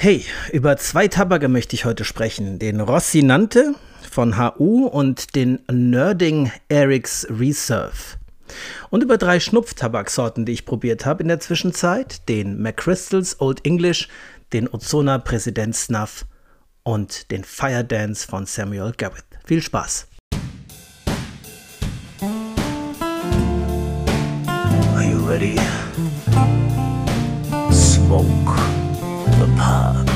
Hey, über zwei Tabake möchte ich heute sprechen. Den Rossinante von HU und den Nerding Eric's Reserve. Und über drei Schnupftabaksorten, die ich probiert habe in der Zwischenzeit. Den McChrystals Old English, den Ozona Präsident Snuff und den Fire Dance von Samuel Garrett. Viel Spaß! Are you ready? Smoke park.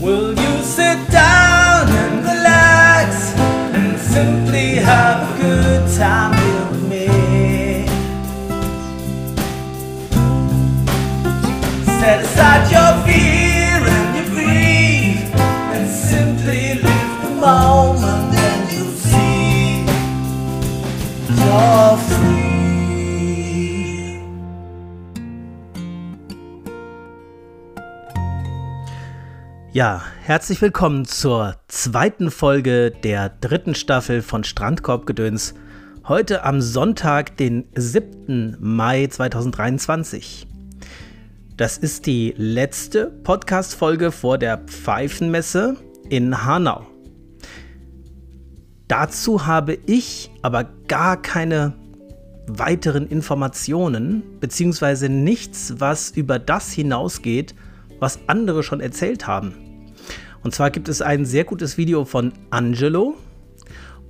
Will you sit down and relax and simply have a good time with me? Set aside your fear and your grief and simply live the moment and you'll see you're Ja, herzlich willkommen zur zweiten Folge der dritten Staffel von Strandkorbgedöns. Heute am Sonntag, den 7. Mai 2023. Das ist die letzte Podcast-Folge vor der Pfeifenmesse in Hanau. Dazu habe ich aber gar keine weiteren Informationen, beziehungsweise nichts, was über das hinausgeht, was andere schon erzählt haben. Und zwar gibt es ein sehr gutes Video von Angelo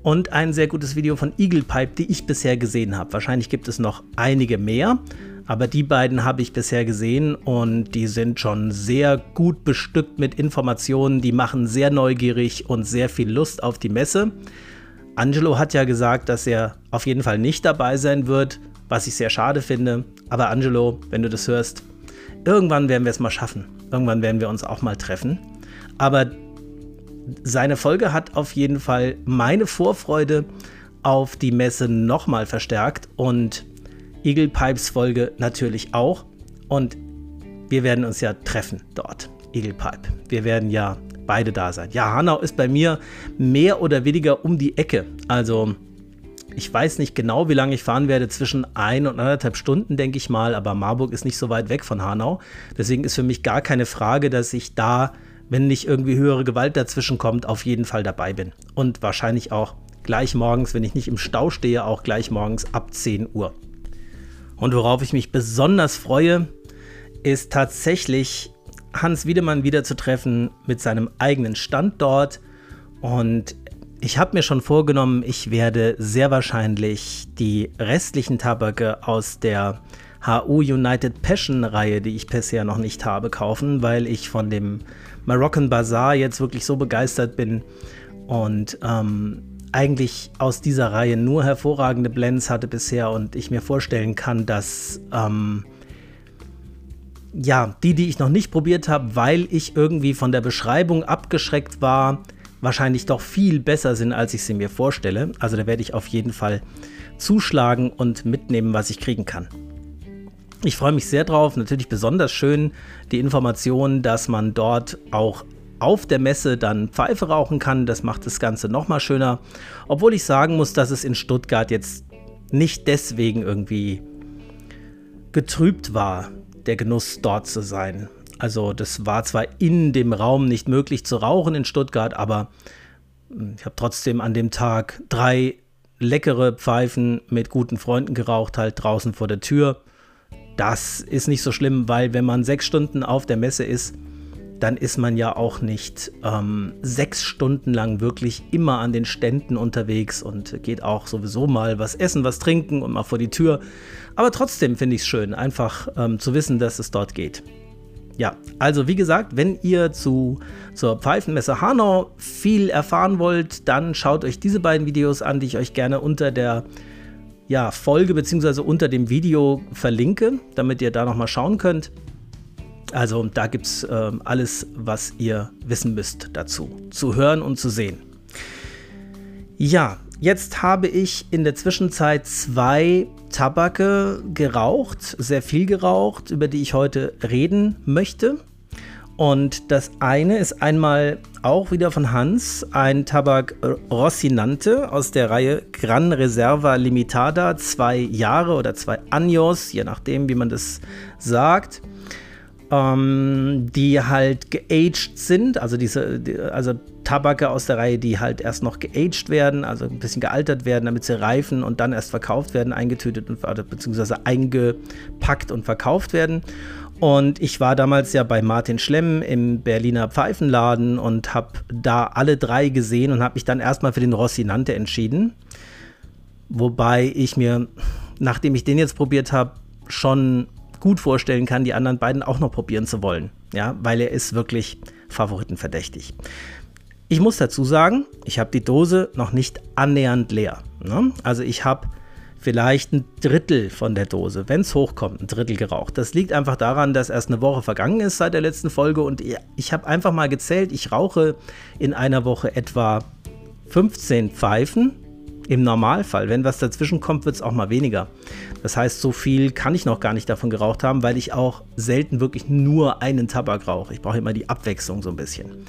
und ein sehr gutes Video von Eagle Pipe, die ich bisher gesehen habe. Wahrscheinlich gibt es noch einige mehr, aber die beiden habe ich bisher gesehen und die sind schon sehr gut bestückt mit Informationen, die machen sehr neugierig und sehr viel Lust auf die Messe. Angelo hat ja gesagt, dass er auf jeden Fall nicht dabei sein wird, was ich sehr schade finde. Aber Angelo, wenn du das hörst, irgendwann werden wir es mal schaffen. Irgendwann werden wir uns auch mal treffen. Aber seine Folge hat auf jeden Fall meine Vorfreude auf die Messe nochmal verstärkt und Eagle Pipes Folge natürlich auch. Und wir werden uns ja treffen dort, Eagle Pipe. Wir werden ja beide da sein. Ja, Hanau ist bei mir mehr oder weniger um die Ecke. Also ich weiß nicht genau, wie lange ich fahren werde, zwischen ein und anderthalb Stunden, denke ich mal, aber Marburg ist nicht so weit weg von Hanau. Deswegen ist für mich gar keine Frage, dass ich da, wenn nicht irgendwie höhere Gewalt dazwischen kommt, auf jeden Fall dabei bin. Und wahrscheinlich auch gleich morgens, wenn ich nicht im Stau stehe, auch gleich morgens ab 10 Uhr. Und worauf ich mich besonders freue, ist tatsächlich Hans Wiedemann wieder zu treffen mit seinem eigenen Stand dort. Und ich habe mir schon vorgenommen, ich werde sehr wahrscheinlich die restlichen Tabake aus der HU United Passion Reihe, die ich bisher noch nicht habe, kaufen, weil ich von dem Moroccan Bazaar jetzt wirklich so begeistert bin und ähm, eigentlich aus dieser Reihe nur hervorragende Blends hatte bisher und ich mir vorstellen kann, dass ähm, ja, die, die ich noch nicht probiert habe, weil ich irgendwie von der Beschreibung abgeschreckt war, wahrscheinlich doch viel besser sind, als ich sie mir vorstelle. Also da werde ich auf jeden Fall zuschlagen und mitnehmen, was ich kriegen kann. Ich freue mich sehr drauf. Natürlich besonders schön die Information, dass man dort auch auf der Messe dann Pfeife rauchen kann. Das macht das Ganze nochmal schöner. Obwohl ich sagen muss, dass es in Stuttgart jetzt nicht deswegen irgendwie getrübt war, der Genuss dort zu sein. Also das war zwar in dem Raum nicht möglich zu rauchen in Stuttgart, aber hm, ich habe trotzdem an dem Tag drei leckere Pfeifen mit guten Freunden geraucht, halt draußen vor der Tür. Das ist nicht so schlimm, weil wenn man sechs Stunden auf der Messe ist, dann ist man ja auch nicht ähm, sechs Stunden lang wirklich immer an den Ständen unterwegs und geht auch sowieso mal was essen, was trinken und mal vor die Tür. Aber trotzdem finde ich es schön, einfach ähm, zu wissen, dass es dort geht. Ja, also wie gesagt, wenn ihr zu, zur Pfeifenmesse Hanau viel erfahren wollt, dann schaut euch diese beiden Videos an, die ich euch gerne unter der ja, Folge bzw. unter dem Video verlinke, damit ihr da nochmal schauen könnt. Also da gibt es äh, alles, was ihr wissen müsst dazu, zu hören und zu sehen. Ja, Jetzt habe ich in der Zwischenzeit zwei Tabake geraucht, sehr viel geraucht, über die ich heute reden möchte. Und das eine ist einmal auch wieder von Hans, ein Tabak Rossinante aus der Reihe Gran Reserva Limitada, zwei Jahre oder zwei Años, je nachdem, wie man das sagt. ähm, die halt geaged sind, also diese, die, also Tabake aus der Reihe, die halt erst noch geaged werden, also ein bisschen gealtert werden, damit sie reifen und dann erst verkauft werden, eingetütet und beziehungsweise eingepackt und verkauft werden. Und ich war damals ja bei Martin Schlemm im Berliner Pfeifenladen und habe da alle drei gesehen und habe mich dann erstmal für den Rossinante entschieden. Wobei ich mir, nachdem ich den jetzt probiert habe, schon gut vorstellen kann, die anderen beiden auch noch probieren zu wollen. Ja, weil er ist wirklich favoritenverdächtig. Ich muss dazu sagen, ich habe die Dose noch nicht annähernd leer. Ne? Also ich habe vielleicht ein Drittel von der Dose, wenn es hochkommt, ein Drittel geraucht. Das liegt einfach daran, dass erst eine Woche vergangen ist seit der letzten Folge und ich habe einfach mal gezählt, ich rauche in einer Woche etwa 15 Pfeifen. Im Normalfall, wenn was dazwischen kommt, wird es auch mal weniger. Das heißt, so viel kann ich noch gar nicht davon geraucht haben, weil ich auch selten wirklich nur einen Tabak rauche. Ich brauche immer die Abwechslung so ein bisschen.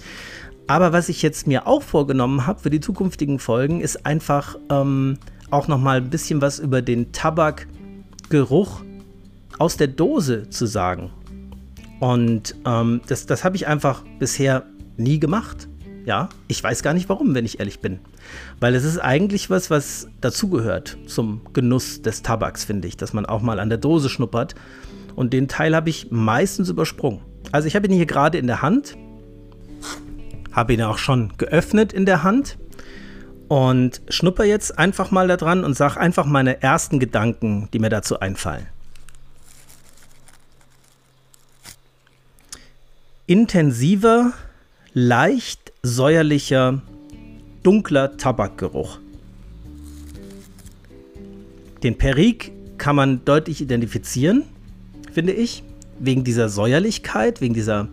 Aber was ich jetzt mir auch vorgenommen habe für die zukünftigen Folgen, ist einfach ähm, auch noch mal ein bisschen was über den Tabakgeruch aus der Dose zu sagen. Und ähm, das, das habe ich einfach bisher nie gemacht. Ja, ich weiß gar nicht warum, wenn ich ehrlich bin. Weil es ist eigentlich was, was dazugehört zum Genuss des Tabaks, finde ich, dass man auch mal an der Dose schnuppert. Und den Teil habe ich meistens übersprungen. Also ich habe ihn hier gerade in der Hand, habe ihn auch schon geöffnet in der Hand und schnupper jetzt einfach mal da dran und sag einfach meine ersten Gedanken, die mir dazu einfallen. Intensiver, leicht säuerlicher, dunkler Tabakgeruch. Den Perik kann man deutlich identifizieren, finde ich, wegen dieser Säuerlichkeit, wegen dieser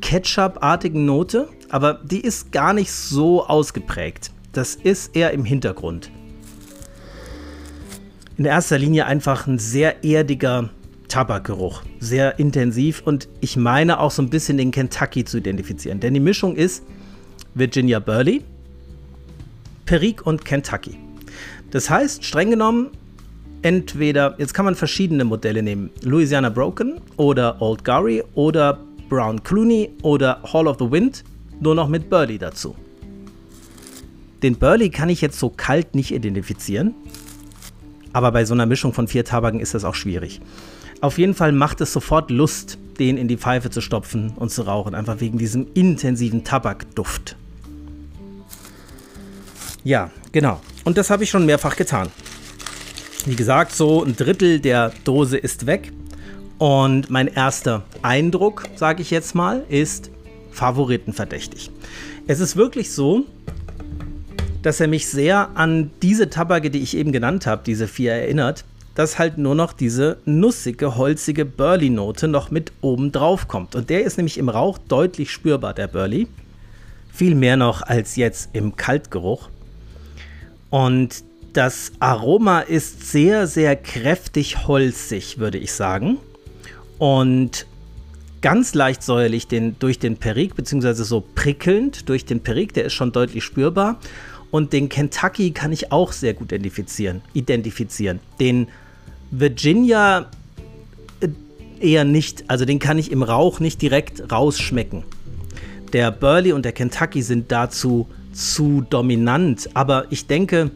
Ketchup-artigen Note, aber die ist gar nicht so ausgeprägt das ist eher im Hintergrund. In erster Linie einfach ein sehr erdiger Tabakgeruch, sehr intensiv und ich meine auch so ein bisschen den Kentucky zu identifizieren, denn die Mischung ist Virginia Burley, Perique und Kentucky. Das heißt, streng genommen, entweder, jetzt kann man verschiedene Modelle nehmen, Louisiana Broken oder Old Gary oder Brown Clooney oder Hall of the Wind, nur noch mit Burley dazu. Den Burley kann ich jetzt so kalt nicht identifizieren. Aber bei so einer Mischung von vier Tabaken ist das auch schwierig. Auf jeden Fall macht es sofort Lust, den in die Pfeife zu stopfen und zu rauchen, einfach wegen diesem intensiven Tabakduft. Ja, genau. Und das habe ich schon mehrfach getan. Wie gesagt, so ein Drittel der Dose ist weg. Und mein erster Eindruck, sage ich jetzt mal, ist favoritenverdächtig. Es ist wirklich so, dass er mich sehr an diese Tabake, die ich eben genannt habe, diese vier erinnert, dass halt nur noch diese nussige, holzige Burley-Note noch mit oben drauf kommt. Und der ist nämlich im Rauch deutlich spürbar, der Burley. Viel mehr noch als jetzt im Kaltgeruch. Und das Aroma ist sehr, sehr kräftig holzig, würde ich sagen. Und ganz leicht säuerlich den, durch den Perik, beziehungsweise so prickelnd durch den Perik, der ist schon deutlich spürbar. Und den Kentucky kann ich auch sehr gut identifizieren. identifizieren. Den Virginia äh, eher nicht. Also den kann ich im Rauch nicht direkt rausschmecken. Der Burley und der Kentucky sind dazu zu dominant. Aber ich denke,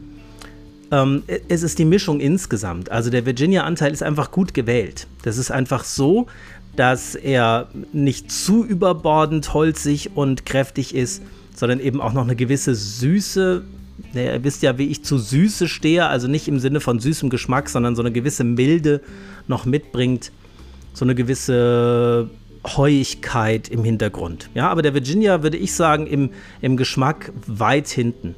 ähm, es ist die Mischung insgesamt. Also der Virginia-Anteil ist einfach gut gewählt. Das ist einfach so, dass er nicht zu überbordend holzig und kräftig ist sondern eben auch noch eine gewisse Süße. Ja, ihr wisst ja, wie ich zu Süße stehe, also nicht im Sinne von süßem Geschmack, sondern so eine gewisse Milde noch mitbringt, so eine gewisse Heuigkeit im Hintergrund. Ja, aber der Virginia würde ich sagen, im, im Geschmack weit hinten.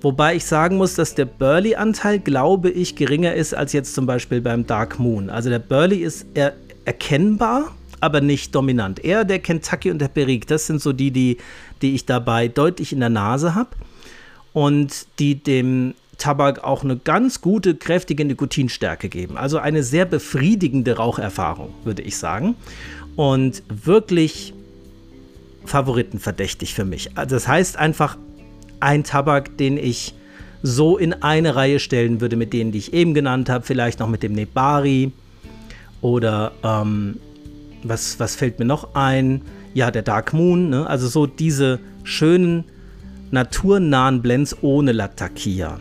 Wobei ich sagen muss, dass der Burley-Anteil, glaube ich, geringer ist als jetzt zum Beispiel beim Dark Moon. Also der Burley ist er erkennbar, aber nicht dominant. Eher der Kentucky und der Perique, das sind so die, die, die ich dabei deutlich in der Nase habe und die dem Tabak auch eine ganz gute, kräftige Nikotinstärke geben. Also eine sehr befriedigende Raucherfahrung, würde ich sagen. Und wirklich favoritenverdächtig für mich. Also das heißt einfach ein Tabak, den ich so in eine Reihe stellen würde mit denen, die ich eben genannt habe. Vielleicht noch mit dem Nebari oder ähm, was, was fällt mir noch ein? Ja, der Dark Moon, ne? also so diese schönen naturnahen Blends ohne Latakia.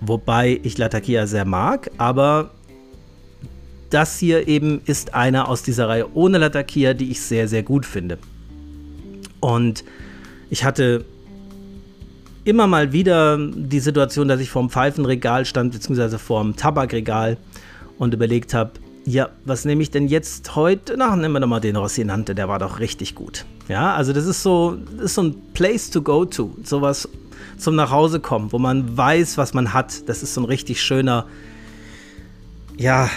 Wobei ich Latakia sehr mag, aber das hier eben ist einer aus dieser Reihe ohne Latakia, die ich sehr, sehr gut finde. Und ich hatte immer mal wieder die Situation, dass ich vorm Pfeifenregal stand, beziehungsweise vorm Tabakregal und überlegt habe, ja, was nehme ich denn jetzt heute? Na, nehmen wir doch mal den Rossinante, der war doch richtig gut. Ja, also das ist so, das ist so ein Place to go to, sowas zum Nachhausekommen, wo man weiß, was man hat. Das ist so ein richtig schöner, ja,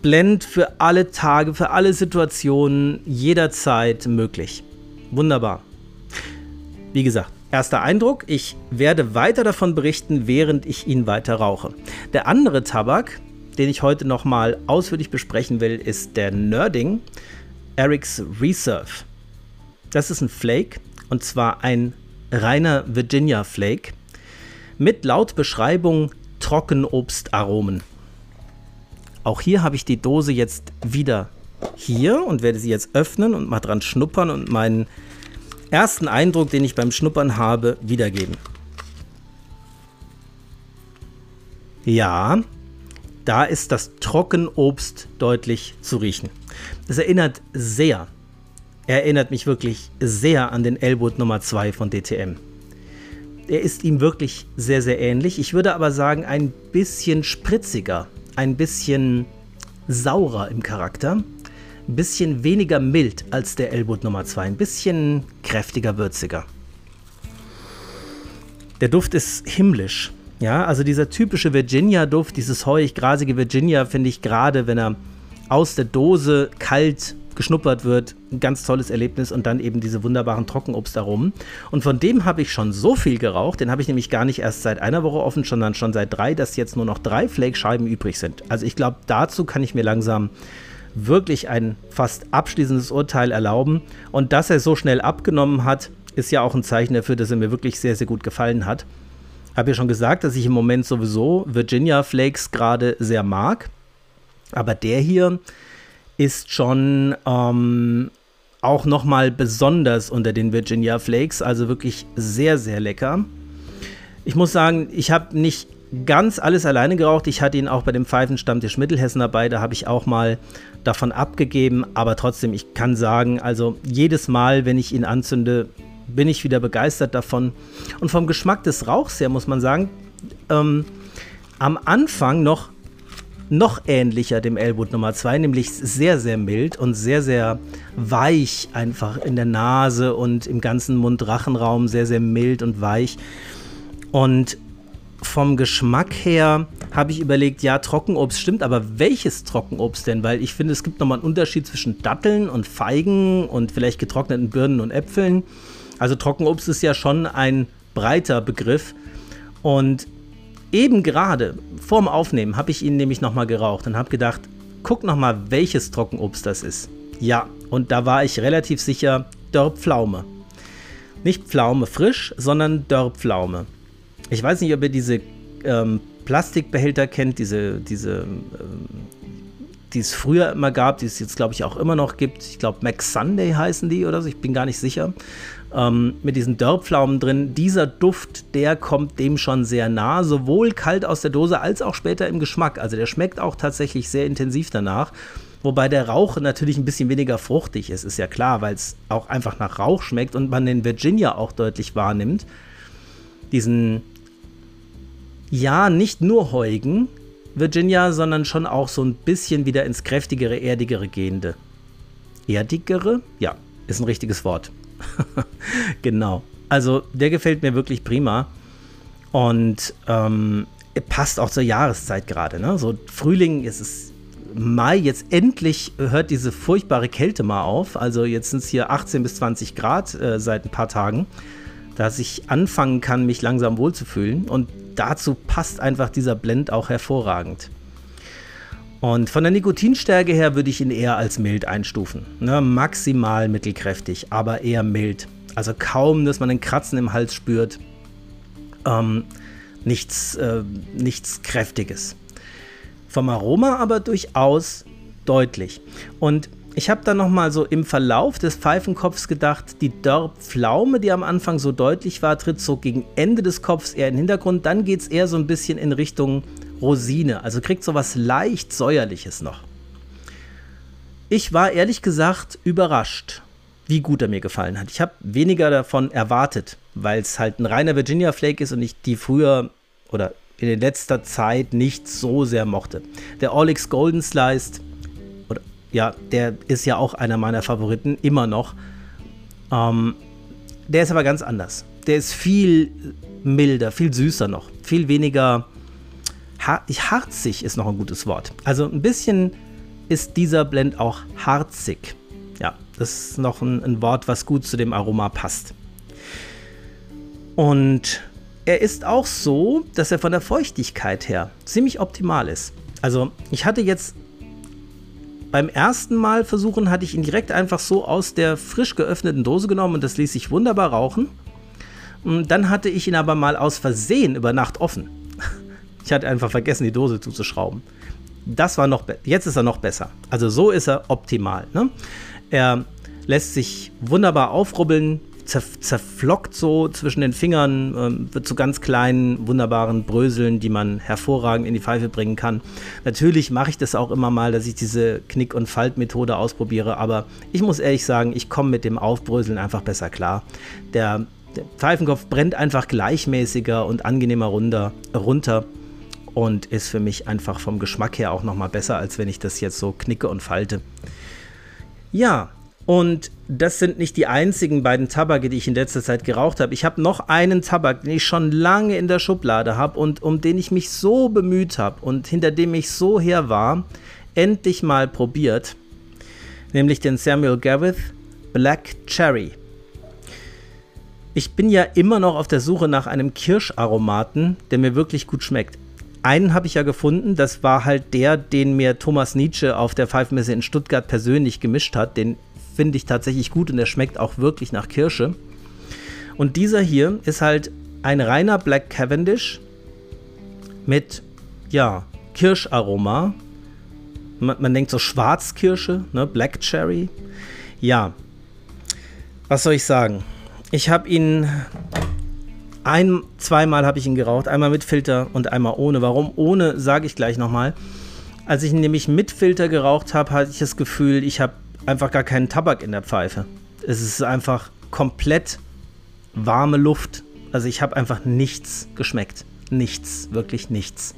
Blend für alle Tage, für alle Situationen, jederzeit möglich. Wunderbar. Wie gesagt, erster Eindruck, ich werde weiter davon berichten, während ich ihn weiter rauche. Der andere Tabak, den ich heute nochmal ausführlich besprechen will, ist der Nerding Eric's Reserve. Das ist ein Flake und zwar ein reiner Virginia Flake mit laut Beschreibung Trockenobstaromen. Auch hier habe ich die Dose jetzt wieder hier und werde sie jetzt öffnen und mal dran schnuppern und meinen ersten Eindruck, den ich beim Schnuppern habe, wiedergeben. Ja, da ist das Trockenobst deutlich zu riechen. Es erinnert sehr, erinnert mich wirklich sehr an den Elwood Nummer 2 von DTM. Er ist ihm wirklich sehr, sehr ähnlich. Ich würde aber sagen, ein bisschen spritziger, ein bisschen saurer im Charakter, ein bisschen weniger mild als der Elwood Nummer 2, ein bisschen kräftiger, würziger. Der Duft ist himmlisch. Ja, also dieser typische Virginia-Duft, dieses heuig-grasige Virginia, finde ich gerade, wenn er aus der Dose kalt geschnuppert wird, ein ganz tolles Erlebnis und dann eben diese wunderbaren Trockenobstaromen. Und von dem habe ich schon so viel geraucht, den habe ich nämlich gar nicht erst seit einer Woche offen, sondern schon seit drei, dass jetzt nur noch drei Flake-Scheiben übrig sind. Also ich glaube, dazu kann ich mir langsam wirklich ein fast abschließendes Urteil erlauben. Und dass er so schnell abgenommen hat, ist ja auch ein Zeichen dafür, dass er mir wirklich sehr, sehr gut gefallen hat. Habe ja schon gesagt, dass ich im Moment sowieso Virginia Flakes gerade sehr mag. Aber der hier ist schon ähm, auch nochmal besonders unter den Virginia Flakes. Also wirklich sehr, sehr lecker. Ich muss sagen, ich habe nicht ganz alles alleine geraucht. Ich hatte ihn auch bei dem Pfeifenstammtisch Mittelhessen dabei. Da habe ich auch mal davon abgegeben. Aber trotzdem, ich kann sagen, also jedes Mal, wenn ich ihn anzünde, bin ich wieder begeistert davon. Und vom Geschmack des Rauchs her muss man sagen, ähm, am Anfang noch noch ähnlicher dem Elwood Nummer 2, nämlich sehr, sehr mild und sehr, sehr weich einfach in der Nase und im ganzen Mund-Rachenraum, sehr, sehr mild und weich. Und vom Geschmack her habe ich überlegt, ja, Trockenobst stimmt, aber welches Trockenobst denn? Weil ich finde, es gibt nochmal einen Unterschied zwischen Datteln und Feigen und vielleicht getrockneten Birnen und Äpfeln. Also Trockenobst ist ja schon ein breiter Begriff. Und eben gerade vorm Aufnehmen habe ich ihn nämlich nochmal geraucht und habe gedacht, guck nochmal, welches Trockenobst das ist. Ja, und da war ich relativ sicher Dörrpflaume. Nicht Pflaume frisch, sondern Dörrpflaume. Ich weiß nicht, ob ihr diese ähm, Plastikbehälter kennt, diese, diese ähm, die es früher immer gab, die es jetzt, glaube ich, auch immer noch gibt. Ich glaube, Max Sunday heißen die oder so, ich bin gar nicht sicher ähm, mit diesen Dörrpflaumen drin. Dieser Duft, der kommt dem schon sehr nah, sowohl kalt aus der Dose als auch später im Geschmack. Also der schmeckt auch tatsächlich sehr intensiv danach. Wobei der Rauch natürlich ein bisschen weniger fruchtig ist, ist ja klar, weil es auch einfach nach Rauch schmeckt und man den Virginia auch deutlich wahrnimmt. Diesen, ja, nicht nur heugen Virginia, sondern schon auch so ein bisschen wieder ins kräftigere, erdigere gehende. Erdigere? Ja, ist ein richtiges Wort. genau. Also der gefällt mir wirklich prima. Und ähm, passt auch zur Jahreszeit gerade. Ne? So Frühling ist es Mai, jetzt endlich hört diese furchtbare Kälte mal auf. Also jetzt sind es hier 18 bis 20 Grad äh, seit ein paar Tagen, dass ich anfangen kann, mich langsam wohlzufühlen. Und dazu passt einfach dieser Blend auch hervorragend. Und von der Nikotinstärke her würde ich ihn eher als mild einstufen. Ne, maximal mittelkräftig, aber eher mild. Also kaum, dass man ein Kratzen im Hals spürt. Ähm, nichts, äh, nichts Kräftiges. Vom Aroma aber durchaus deutlich. Und ich habe dann nochmal so im Verlauf des Pfeifenkopfs gedacht, die Dörrpflaume, die am Anfang so deutlich war, tritt so gegen Ende des Kopfs eher in den Hintergrund. Dann geht es eher so ein bisschen in Richtung Rosine. Also kriegt so was leicht säuerliches noch. Ich war ehrlich gesagt überrascht, wie gut er mir gefallen hat. Ich habe weniger davon erwartet, weil es halt ein reiner Virginia Flake ist und ich die früher oder in letzter Zeit nicht so sehr mochte. Der Olix Golden Sliced, oder ja, der ist ja auch einer meiner Favoriten, immer noch. Ähm, der ist aber ganz anders. Der ist viel milder, viel süßer noch, viel weniger har harzig ist noch ein gutes Wort. Also ein bisschen ist dieser Blend auch harzig. Ja, das ist noch ein, ein Wort, was gut zu dem Aroma passt. Und er ist auch so, dass er von der Feuchtigkeit her ziemlich optimal ist. Also ich hatte jetzt beim ersten Mal versuchen, hatte ich ihn direkt einfach so aus der frisch geöffneten Dose genommen und das ließ sich wunderbar rauchen. Und dann hatte ich ihn aber mal aus Versehen über Nacht offen. Ich hatte einfach vergessen, die Dose zuzuschrauben. Das war noch jetzt ist er noch besser. Also so ist er optimal. Ne? Er lässt sich wunderbar aufrubbeln, zerflockt so zwischen den Fingern, ähm, wird zu ganz kleinen, wunderbaren Bröseln, die man hervorragend in die Pfeife bringen kann. Natürlich mache ich das auch immer mal, dass ich diese Knick- und Faltmethode ausprobiere, aber ich muss ehrlich sagen, ich komme mit dem Aufbröseln einfach besser klar. Der, der Pfeifenkopf brennt einfach gleichmäßiger und angenehmer runter, runter und ist für mich einfach vom Geschmack her auch nochmal besser, als wenn ich das jetzt so knicke und falte. Ja, und das sind nicht die einzigen beiden Tabake, die ich in letzter Zeit geraucht habe. Ich habe noch einen Tabak, den ich schon lange in der Schublade habe und um den ich mich so bemüht habe und hinter dem ich so her war, endlich mal probiert. Nämlich den Samuel Gavith Black Cherry. Ich bin ja immer noch auf der Suche nach einem Kirscharomaten, der mir wirklich gut schmeckt. Einen habe ich ja gefunden, das war halt der, den mir Thomas Nietzsche auf der Pfeifmesse in Stuttgart persönlich gemischt hat. Den finde ich tatsächlich gut und der schmeckt auch wirklich nach Kirsche. Und dieser hier ist halt ein reiner Black Cavendish mit, ja, Kirscharoma. Man, man denkt so Schwarzkirsche, ne, Black Cherry. Ja, was soll ich sagen? Ich habe ihn ein, zweimal habe ich ihn geraucht, einmal mit Filter und einmal ohne. Warum ohne, sage ich gleich nochmal. Als ich nämlich mit Filter geraucht habe, hatte ich das Gefühl, ich habe einfach gar keinen Tabak in der Pfeife. Es ist einfach komplett warme Luft. Also ich habe einfach nichts geschmeckt. Nichts, wirklich nichts.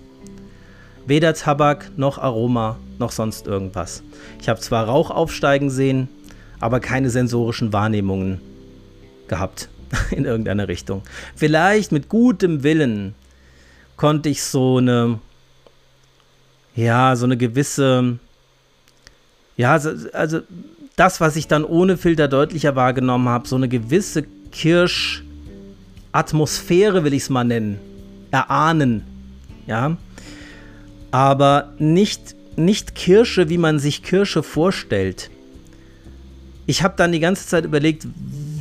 Weder Tabak noch Aroma noch sonst irgendwas. Ich habe zwar Rauch aufsteigen sehen, aber keine sensorischen Wahrnehmungen gehabt in irgendeiner Richtung. Vielleicht mit gutem Willen konnte ich so eine, ja, so eine gewisse ja, also das, was ich dann ohne Filter deutlicher wahrgenommen habe, so eine gewisse Kirsch-Atmosphäre, will ich es mal nennen, erahnen. Ja. Aber nicht, nicht Kirsche, wie man sich Kirsche vorstellt. Ich habe dann die ganze Zeit überlegt,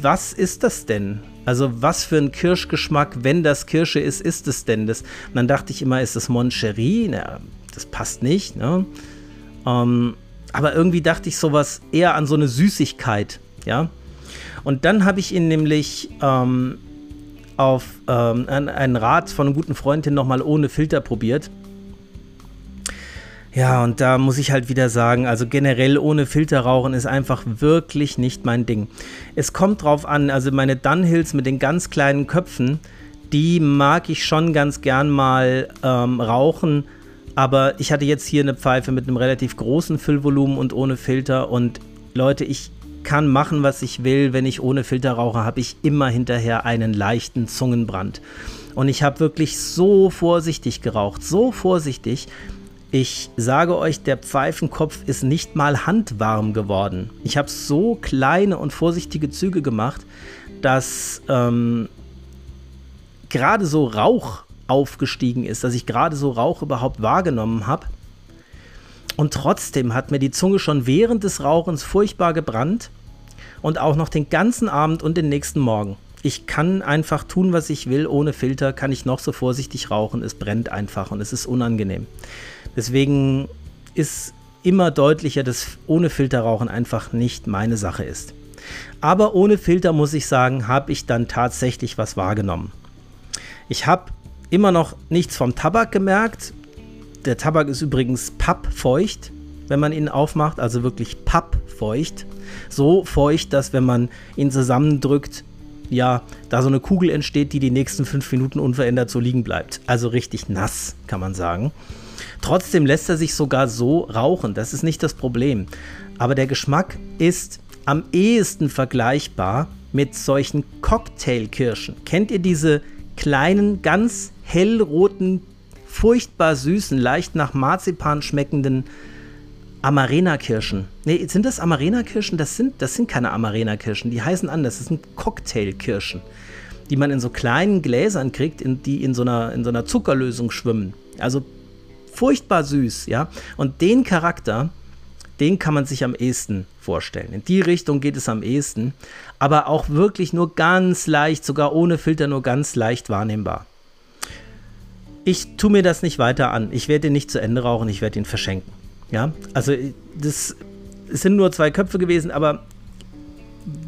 was ist das denn? Also was für ein Kirschgeschmack, wenn das Kirsche ist, ist es denn das? Und dann dachte ich immer, ist das Moncherie? Na, das passt nicht. Ne? Ähm, aber irgendwie dachte ich sowas eher an so eine Süßigkeit, ja. Und dann habe ich ihn nämlich ähm, auf ähm, einen Rat von einem guten Freund hin nochmal ohne Filter probiert. Ja, und da muss ich halt wieder sagen, also generell ohne Filter rauchen ist einfach wirklich nicht mein Ding. Es kommt drauf an, also meine Dunhills mit den ganz kleinen Köpfen, die mag ich schon ganz gern mal ähm, rauchen, aber ich hatte jetzt hier eine Pfeife mit einem relativ großen Füllvolumen und ohne Filter. Und Leute, ich kann machen, was ich will. Wenn ich ohne Filter rauche, habe ich immer hinterher einen leichten Zungenbrand. Und ich habe wirklich so vorsichtig geraucht, so vorsichtig. Ich sage euch, der Pfeifenkopf ist nicht mal handwarm geworden. Ich habe so kleine und vorsichtige Züge gemacht, dass ähm, gerade so Rauch aufgestiegen ist, dass ich gerade so Rauch überhaupt wahrgenommen habe. Und trotzdem hat mir die Zunge schon während des Rauchens furchtbar gebrannt und auch noch den ganzen Abend und den nächsten Morgen. Ich kann einfach tun, was ich will, ohne Filter kann ich noch so vorsichtig rauchen. Es brennt einfach und es ist unangenehm. Deswegen ist immer deutlicher, dass ohne Filterrauchen einfach nicht meine Sache ist. Aber ohne Filter muss ich sagen, habe ich dann tatsächlich was wahrgenommen. Ich habe immer noch nichts vom Tabak gemerkt. Der Tabak ist übrigens pappfeucht, wenn man ihn aufmacht, also wirklich pappfeucht. So feucht, dass wenn man ihn zusammendrückt, ja, da so eine Kugel entsteht, die die nächsten fünf Minuten unverändert so liegen bleibt. Also richtig nass, kann man sagen. Trotzdem lässt er sich sogar so rauchen, das ist nicht das Problem. Aber der Geschmack ist am ehesten vergleichbar mit solchen Cocktailkirschen. Kennt ihr diese kleinen, ganz hellroten, furchtbar süßen, leicht nach Marzipan schmeckenden Amarena-Kirschen. Ne, sind das Amarena-Kirschen? Das sind, das sind keine Amarena-Kirschen. Die heißen anders. Das sind Cocktailkirschen, die man in so kleinen Gläsern kriegt, in, die in so, einer, in so einer Zuckerlösung schwimmen. Also furchtbar süß, ja. Und den Charakter, den kann man sich am ehesten vorstellen. In die Richtung geht es am ehesten, aber auch wirklich nur ganz leicht, sogar ohne Filter, nur ganz leicht wahrnehmbar. Ich tue mir das nicht weiter an. Ich werde ihn nicht zu Ende rauchen, ich werde ihn verschenken. Ja, also das sind nur zwei Köpfe gewesen, aber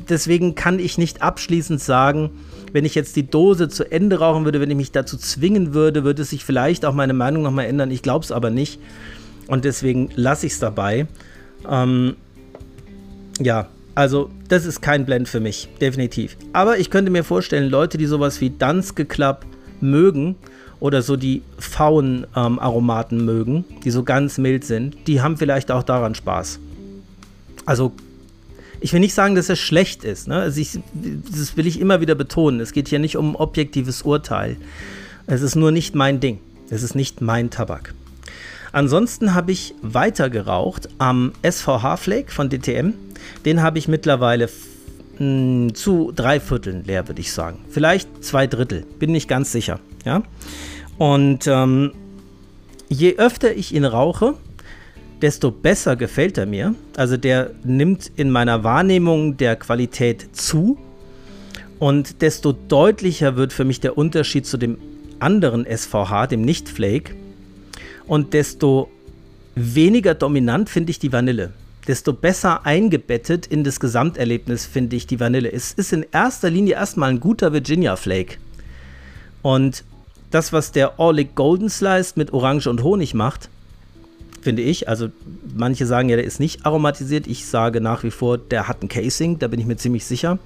deswegen kann ich nicht abschließend sagen, wenn ich jetzt die Dose zu Ende rauchen würde, wenn ich mich dazu zwingen würde, würde sich vielleicht auch meine Meinung nochmal ändern. Ich glaube es aber nicht. Und deswegen lasse ich es dabei. Ähm, ja, also das ist kein Blend für mich, definitiv. Aber ich könnte mir vorstellen, Leute, die sowas wie Danske Club mögen oder so die fauen ähm, Aromaten mögen, die so ganz mild sind, die haben vielleicht auch daran Spaß. Also ich will nicht sagen, dass es schlecht ist. Ne? Also ich, das will ich immer wieder betonen. Es geht hier nicht um objektives Urteil. Es ist nur nicht mein Ding. Es ist nicht mein Tabak. Ansonsten habe ich weiter geraucht am SVH Flake von DTM. Den habe ich mittlerweile mh, hm, zu drei Vierteln leer, würde ich sagen. Vielleicht zwei Drittel. Bin nicht ganz sicher. Ja? Und ähm, je öfter ich ihn rauche, desto besser gefällt er mir. Also der nimmt in meiner Wahrnehmung der Qualität zu und desto deutlicher wird für mich der Unterschied zu dem anderen SVH, dem Nicht-Flake. Und desto weniger dominant finde ich die Vanille. Desto besser eingebettet in das Gesamterlebnis finde ich die Vanille. Es ist in erster Linie erstmal ein guter Virginia Flake. Und das, was der Orlick Golden Slice mit Orange und Honig macht, finde ich. Also manche sagen ja, der ist nicht aromatisiert. Ich sage nach wie vor, der hat ein Casing, da bin ich mir ziemlich sicher.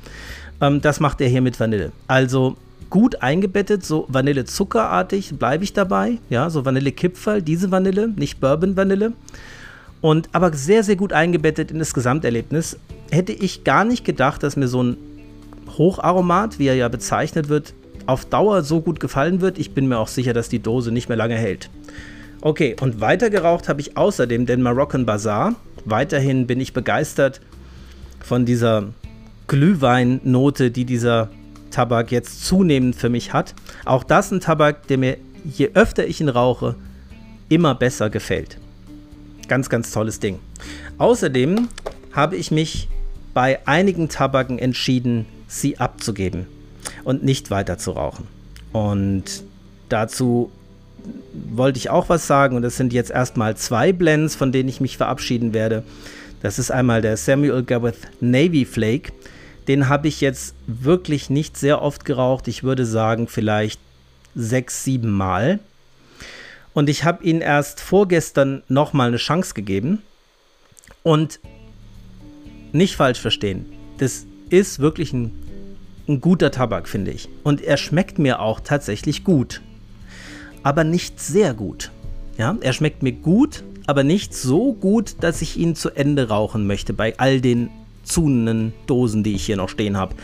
Ähm, das macht er hier mit Vanille. Also gut eingebettet, so Vanille-Zuckerartig, bleibe ich dabei. Ja, so Vanille-Kipferl, diese Vanille, nicht Bourbon-Vanille. Und aber sehr, sehr gut eingebettet in das Gesamterlebnis. Hätte ich gar nicht gedacht, dass mir so ein Hocharomat, wie er ja bezeichnet wird, auf Dauer so gut gefallen wird. Ich bin mir auch sicher, dass die Dose nicht mehr lange hält. Okay, und weiter geraucht habe ich außerdem den Moroccan Bazaar. Weiterhin bin ich begeistert von dieser Glühweinnote, die dieser Tabak jetzt zunehmend für mich hat. Auch das ein Tabak, der mir, je öfter ich ihn rauche, immer besser gefällt. Ganz, ganz tolles Ding. Außerdem habe ich mich bei einigen Tabaken entschieden, sie abzugeben und nicht weiter zu rauchen. Und dazu wollte ich auch was sagen und das sind jetzt erstmal zwei Blends, von denen ich mich verabschieden werde. Das ist einmal der Samuel Gawith Navy Flake. Den habe ich jetzt wirklich nicht sehr oft geraucht. Ich würde sagen, vielleicht sechs, sieben Mal. Und ich habe ihn erst vorgestern nochmal eine Chance gegeben. Und nicht falsch verstehen, das ist wirklich ein, ein guter Tabak, finde ich. Und er schmeckt mir auch tatsächlich gut aber nicht sehr gut. Ja, er schmeckt mir gut, aber nicht so gut, dass ich ihn zu Ende rauchen möchte bei all den zunenden Dosen, die ich hier noch stehen habe.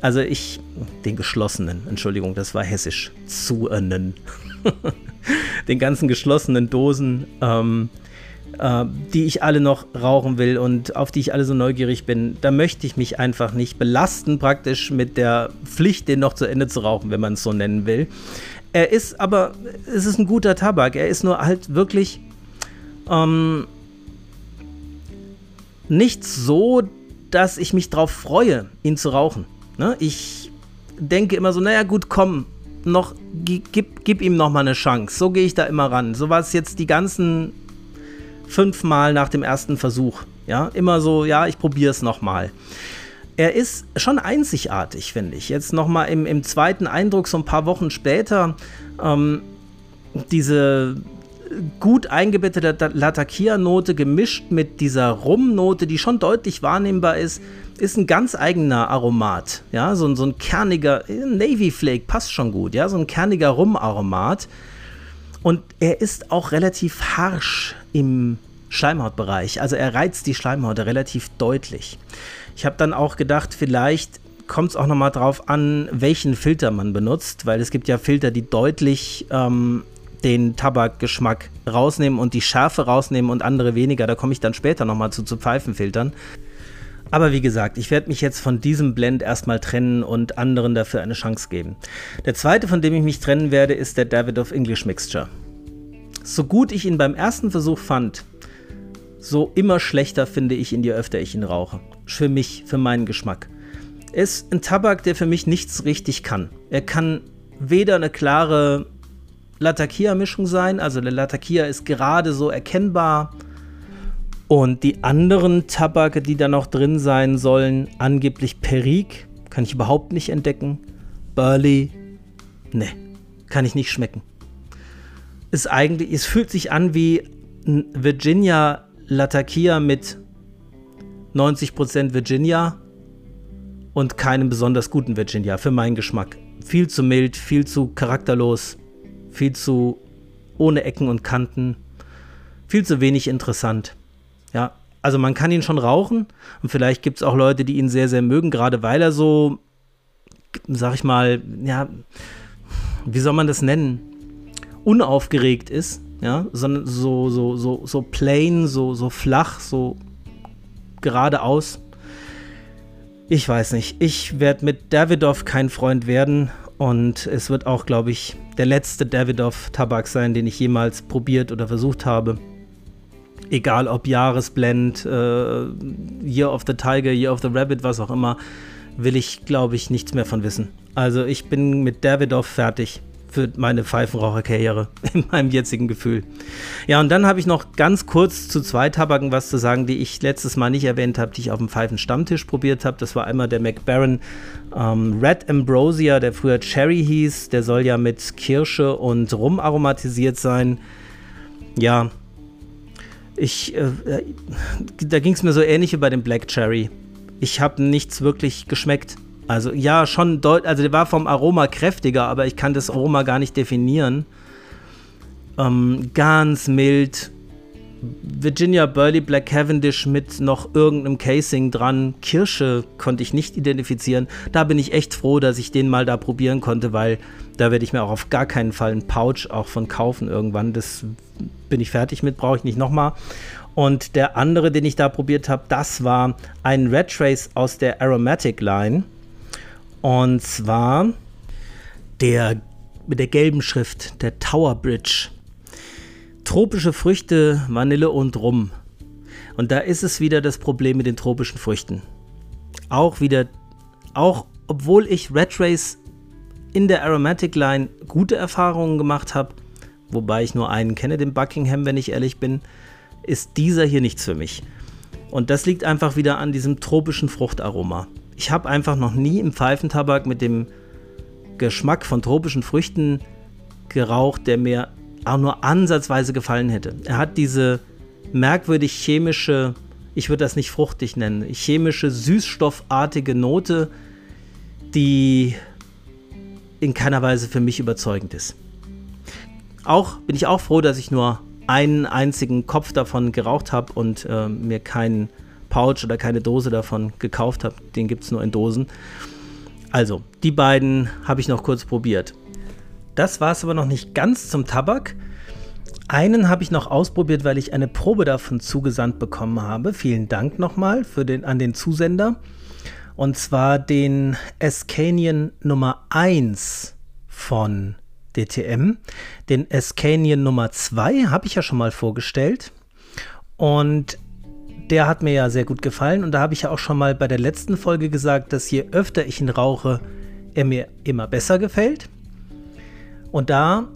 Also ich, den geschlossenen, Entschuldigung, das war hessisch, zuenen. den ganzen geschlossenen Dosen, ähm, äh, die ich alle noch rauchen will und auf die ich alle so neugierig bin, da möchte ich mich einfach nicht belasten, praktisch mit der Pflicht, den noch zu Ende zu rauchen, wenn man es so nennen will. Er ist aber, es ist ein guter Tabak. Er ist nur halt wirklich ähm, nicht so, dass ich mich darauf freue, ihn zu rauchen. Ne? Ich denke immer so, naja gut, komm, noch, gib, gib ihm noch mal eine Chance. So gehe ich da immer ran. So war es jetzt die ganzen fünfmal nach dem ersten Versuch. Ja, immer so, ja, ich probiere es nochmal. Er ist schon einzigartig, finde ich. Jetzt nochmal im, im zweiten Eindruck, so ein paar Wochen später, ähm, diese gut eingebettete Latakia-Note gemischt mit dieser Rum-Note, die schon deutlich wahrnehmbar ist, ist ein ganz eigener Aromat. Ja, so, so ein kerniger, Navy Flake passt schon gut, ja, so ein kerniger Rum-Aromat. Und er ist auch relativ harsch im Schleimhautbereich. Also er reizt die Schleimhaut relativ deutlich. Ich habe dann auch gedacht, vielleicht kommt es auch nochmal drauf an, welchen Filter man benutzt, weil es gibt ja Filter, die deutlich ähm, den Tabakgeschmack rausnehmen und die Schärfe rausnehmen und andere weniger. Da komme ich dann später nochmal zu, zu Pfeifenfiltern. Aber wie gesagt, ich werde mich jetzt von diesem Blend erstmal trennen und anderen dafür eine Chance geben. Der zweite, von dem ich mich trennen werde, ist der Davidoff English Mixture. So gut ich ihn beim ersten Versuch fand, so immer schlechter finde ich ihn, je öfter ich ihn rauche. Für mich, für meinen Geschmack. Er ist ein Tabak, der für mich nichts richtig kann. Er kann weder eine klare Latakia-Mischung sein, also der Latakia ist gerade so erkennbar. Und die anderen Tabake, die da noch drin sein sollen, angeblich Perique, kann ich überhaupt nicht entdecken. Burley, ne, kann ich nicht schmecken. Ist eigentlich, es fühlt sich an wie ein Virginia Latakia mit 90% Virginia und keinem besonders guten Virginia für meinen Geschmack. Viel zu mild, viel zu charakterlos viel zu ohne Ecken und Kanten, viel zu wenig interessant. Ja, also man kann ihn schon rauchen und vielleicht gibt es auch Leute, die ihn sehr, sehr mögen, gerade weil er so, sag ich mal, ja, wie soll man das nennen? Unaufgeregt ist, ja, sondern so, so, so, so plain, so, so flach, so geradeaus. Ich weiß nicht. Ich werde mit Davidoff kein Freund werden und es wird auch, glaube ich, der letzte Davidoff-Tabak sein, den ich jemals probiert oder versucht habe. Egal ob Jahresblend, äh, Year of the Tiger, Year of the Rabbit, was auch immer, will ich, glaube ich, nichts mehr von wissen. Also ich bin mit Davidoff fertig für meine Pfeifenraucherkarriere in meinem jetzigen Gefühl. Ja, und dann habe ich noch ganz kurz zu zwei Tabaken was zu sagen, die ich letztes Mal nicht erwähnt habe, die ich auf dem Pfeifenstammtisch probiert habe. Das war einmal der McBaron ähm, Red Ambrosia, der früher Cherry hieß. Der soll ja mit Kirsche und Rum aromatisiert sein. Ja, ich, äh, da ging es mir so ähnlich wie bei dem Black Cherry. Ich habe nichts wirklich geschmeckt. Also ja, schon deutlich, also der war vom Aroma kräftiger, aber ich kann das Aroma gar nicht definieren. Ähm, ganz mild. Virginia Burley Black Cavendish mit noch irgendeinem Casing dran. Kirsche konnte ich nicht identifizieren. Da bin ich echt froh, dass ich den mal da probieren konnte, weil da werde ich mir auch auf gar keinen Fall einen Pouch auch von kaufen irgendwann. Das bin ich fertig mit, brauche ich nicht nochmal. Und der andere, den ich da probiert habe, das war ein Red Trace aus der Aromatic Line. Und zwar der mit der gelben Schrift, der Tower Bridge. Tropische Früchte, Vanille und Rum. Und da ist es wieder das Problem mit den tropischen Früchten. Auch wieder, auch obwohl ich Red Race in der Aromatic Line gute Erfahrungen gemacht habe, wobei ich nur einen kenne, den Buckingham, wenn ich ehrlich bin, ist dieser hier nichts für mich. Und das liegt einfach wieder an diesem tropischen Fruchtaroma ich habe einfach noch nie im Pfeifentabak mit dem Geschmack von tropischen Früchten geraucht, der mir auch nur ansatzweise gefallen hätte. Er hat diese merkwürdig chemische, ich würde das nicht fruchtig nennen, chemische, süßstoffartige Note, die in keiner Weise für mich überzeugend ist. Auch bin ich auch froh, dass ich nur einen einzigen Kopf davon geraucht habe und äh, mir keinen Pouch oder keine Dose davon gekauft habe. Den gibt es nur in Dosen. Also, die beiden habe ich noch kurz probiert. Das war es aber noch nicht ganz zum Tabak. Einen habe ich noch ausprobiert, weil ich eine Probe davon zugesandt bekommen habe. Vielen Dank nochmal für den, an den Zusender. Und zwar den Escanian Nummer 1 von DTM. Den Escanian Nummer 2 habe ich ja schon mal vorgestellt. Und der hat mir ja sehr gut gefallen und da habe ich ja auch schon mal bei der letzten Folge gesagt, dass je öfter ich ihn rauche, er mir immer besser gefällt. Und da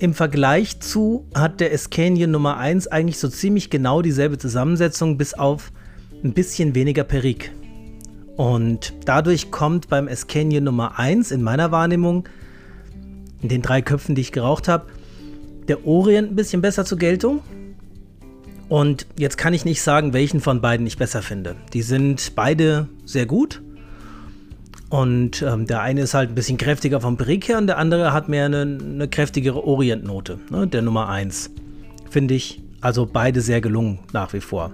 Im Vergleich zu hat der Escanien Nummer 1 eigentlich so ziemlich genau dieselbe Zusammensetzung, bis auf ein bisschen weniger Perik. Und dadurch kommt beim Escanien Nummer 1 in meiner Wahrnehmung, in den drei Köpfen, die ich geraucht habe, der Orient ein bisschen besser zur Geltung. Und jetzt kann ich nicht sagen, welchen von beiden ich besser finde. Die sind beide sehr gut. Und ähm, der eine ist halt ein bisschen kräftiger vom Brick her und der andere hat mehr eine, eine kräftigere Orientnote, ne, der Nummer 1. Finde ich also beide sehr gelungen nach wie vor.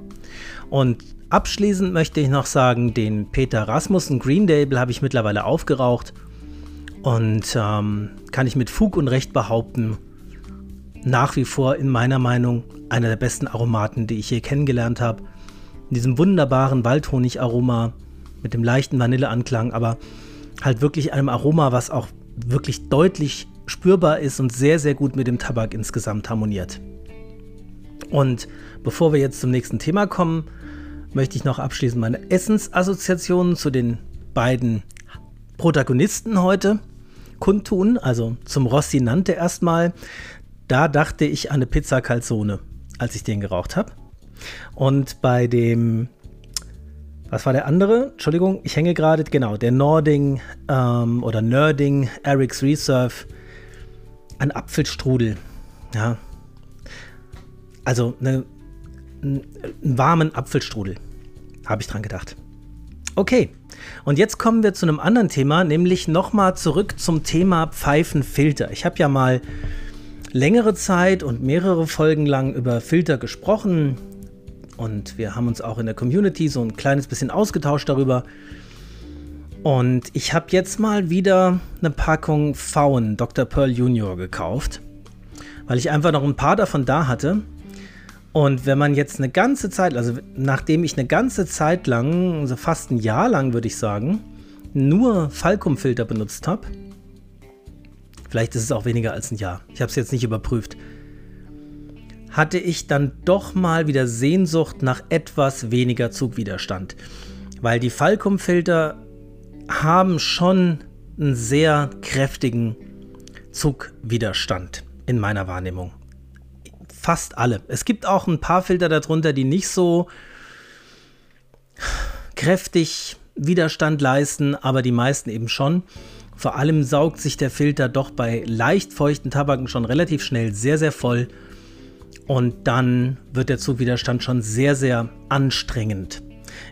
Und abschließend möchte ich noch sagen, den Peter Rasmussen Green Label habe ich mittlerweile aufgeraucht und ähm, kann ich mit Fug und Recht behaupten, nach wie vor in meiner Meinung einer der besten Aromaten, die ich je kennengelernt habe. In diesem wunderbaren Waldhonigaroma mit dem leichten Vanilleanklang, aber halt wirklich einem Aroma, was auch wirklich deutlich spürbar ist und sehr, sehr gut mit dem Tabak insgesamt harmoniert. Und bevor wir jetzt zum nächsten Thema kommen, möchte ich noch abschließend meine Essensassoziationen zu den beiden Protagonisten heute kundtun. Also zum Rossinante erstmal. Da dachte ich an eine Pizza Calzone, als ich den geraucht habe. Und bei dem was war der andere? Entschuldigung, ich hänge gerade. Genau, der Nording ähm, oder Nerding Eric's Reserve. Ein Apfelstrudel. Ja. Also eine, einen warmen Apfelstrudel. Habe ich dran gedacht. Okay, und jetzt kommen wir zu einem anderen Thema, nämlich nochmal zurück zum Thema Pfeifenfilter. Ich habe ja mal längere Zeit und mehrere Folgen lang über Filter gesprochen, und wir haben uns auch in der Community so ein kleines bisschen ausgetauscht darüber. Und ich habe jetzt mal wieder eine Packung Pfauen Dr. Pearl Junior gekauft, weil ich einfach noch ein paar davon da hatte. Und wenn man jetzt eine ganze Zeit, also nachdem ich eine ganze Zeit lang, also fast ein Jahr lang würde ich sagen, nur Falcum-Filter benutzt habe, vielleicht ist es auch weniger als ein Jahr, ich habe es jetzt nicht überprüft, hatte ich dann doch mal wieder Sehnsucht nach etwas weniger Zugwiderstand. Weil die Falcom-Filter haben schon einen sehr kräftigen Zugwiderstand in meiner Wahrnehmung. Fast alle. Es gibt auch ein paar Filter darunter, die nicht so kräftig Widerstand leisten, aber die meisten eben schon. Vor allem saugt sich der Filter doch bei leicht feuchten Tabaken schon relativ schnell sehr, sehr voll und dann wird der Zugwiderstand schon sehr, sehr anstrengend.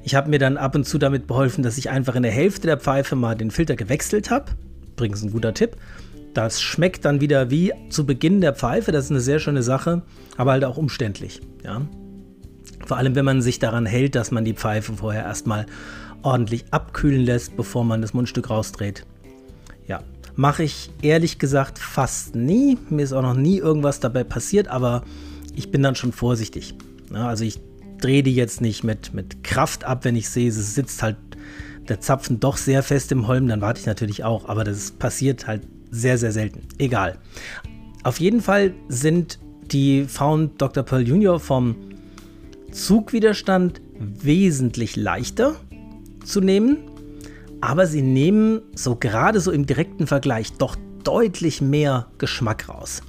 Ich habe mir dann ab und zu damit beholfen, dass ich einfach in der Hälfte der Pfeife mal den Filter gewechselt habe. Übrigens ein guter Tipp. Das schmeckt dann wieder wie zu Beginn der Pfeife. Das ist eine sehr schöne Sache, aber halt auch umständlich. Ja? Vor allem, wenn man sich daran hält, dass man die Pfeife vorher erstmal ordentlich abkühlen lässt, bevor man das Mundstück rausdreht. Mache ich ehrlich gesagt fast nie. Mir ist auch noch nie irgendwas dabei passiert, aber ich bin dann schon vorsichtig. Also ich drehe die jetzt nicht mit, mit Kraft ab, wenn ich sehe, es sitzt halt der Zapfen doch sehr fest im Holm, dann warte ich natürlich auch, aber das passiert halt sehr, sehr selten. Egal. Auf jeden Fall sind die Found Dr. Pearl Junior vom Zugwiderstand wesentlich leichter zu nehmen, aber sie nehmen so gerade so im direkten Vergleich doch deutlich mehr Geschmack raus.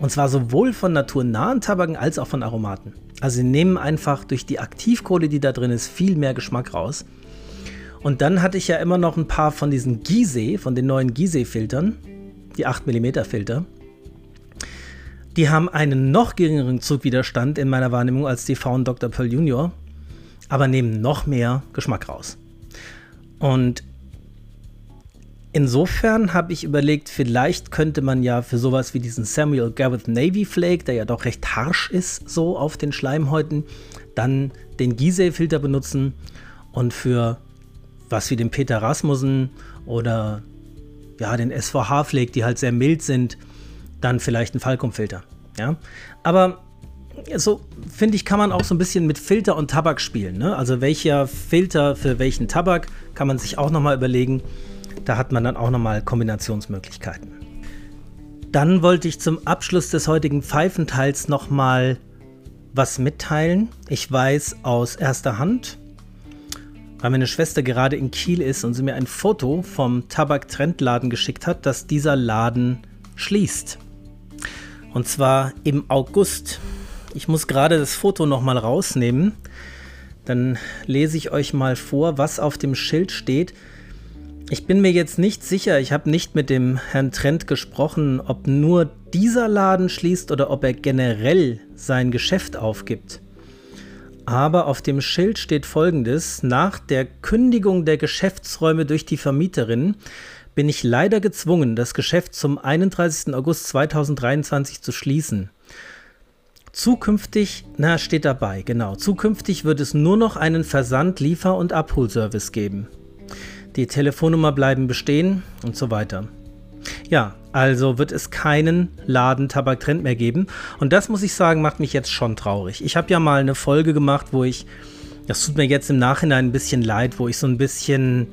Und zwar sowohl von naturnahen Tabaken als auch von Aromaten. Also sie nehmen einfach durch die Aktivkohle, die da drin ist, viel mehr Geschmack raus. Und dann hatte ich ja immer noch ein paar von diesen Gizeh, von den neuen Gizeh-Filtern, die 8mm Filter. Die haben einen noch geringeren Zugwiderstand in meiner Wahrnehmung als die Faun Dr. Pearl Junior, aber nehmen noch mehr Geschmack raus. Und Insofern habe ich überlegt, vielleicht könnte man ja für sowas wie diesen Samuel Gareth Navy Flake, der ja doch recht harsch ist, so auf den Schleimhäuten, dann den Gizeh-Filter benutzen und für was wie den Peter Rasmussen oder ja, den SVH Flake, die halt sehr mild sind, dann vielleicht einen Falcom-Filter. Ja? Aber so finde ich, kann man auch so ein bisschen mit Filter und Tabak spielen. Ne? Also welcher Filter für welchen Tabak kann man sich auch nochmal überlegen. Da hat man dann auch nochmal Kombinationsmöglichkeiten. Dann wollte ich zum Abschluss des heutigen Pfeifenteils nochmal was mitteilen. Ich weiß aus erster Hand, weil meine Schwester gerade in Kiel ist und sie mir ein Foto vom Tabak-Trendladen geschickt hat, dass dieser Laden schließt. Und zwar im August. Ich muss gerade das Foto nochmal rausnehmen. Dann lese ich euch mal vor, was auf dem Schild steht. Ich bin mir jetzt nicht sicher, ich habe nicht mit dem Herrn Trent gesprochen, ob nur dieser Laden schließt oder ob er generell sein Geschäft aufgibt. Aber auf dem Schild steht folgendes: Nach der Kündigung der Geschäftsräume durch die Vermieterin bin ich leider gezwungen, das Geschäft zum 31. August 2023 zu schließen. Zukünftig, na, steht dabei, genau. Zukünftig wird es nur noch einen Versand-, Liefer- und Abholservice geben. Die Telefonnummer bleiben bestehen und so weiter. Ja, also wird es keinen Laden Tabaktrend mehr geben. Und das muss ich sagen, macht mich jetzt schon traurig. Ich habe ja mal eine Folge gemacht, wo ich, das tut mir jetzt im Nachhinein ein bisschen leid, wo ich so ein bisschen,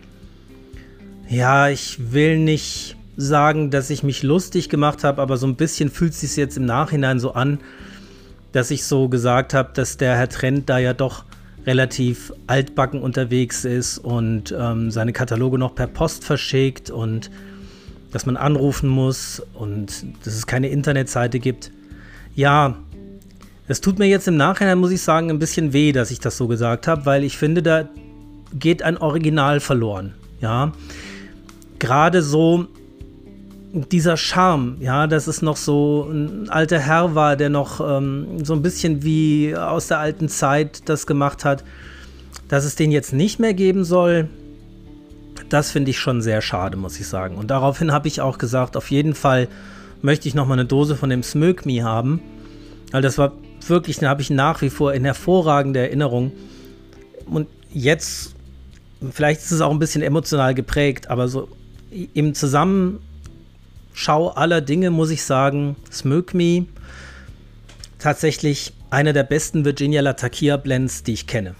ja, ich will nicht sagen, dass ich mich lustig gemacht habe, aber so ein bisschen fühlt es sich jetzt im Nachhinein so an, dass ich so gesagt habe, dass der Herr Trend da ja doch relativ altbacken unterwegs ist und ähm, seine Kataloge noch per Post verschickt und dass man anrufen muss und dass es keine Internetseite gibt. Ja, es tut mir jetzt im Nachhinein, muss ich sagen, ein bisschen weh, dass ich das so gesagt habe, weil ich finde, da geht ein Original verloren. Ja, gerade so dieser Charme, ja, dass es noch so ein alter Herr war, der noch ähm, so ein bisschen wie aus der alten Zeit das gemacht hat, dass es den jetzt nicht mehr geben soll, das finde ich schon sehr schade, muss ich sagen. Und daraufhin habe ich auch gesagt, auf jeden Fall möchte ich noch mal eine Dose von dem Smoke Me haben, weil das war wirklich, den habe ich nach wie vor in hervorragender Erinnerung. Und jetzt, vielleicht ist es auch ein bisschen emotional geprägt, aber so im Zusammenhang Schau aller Dinge muss ich sagen, Smoke Me tatsächlich einer der besten Virginia Latakia Blends, die ich kenne.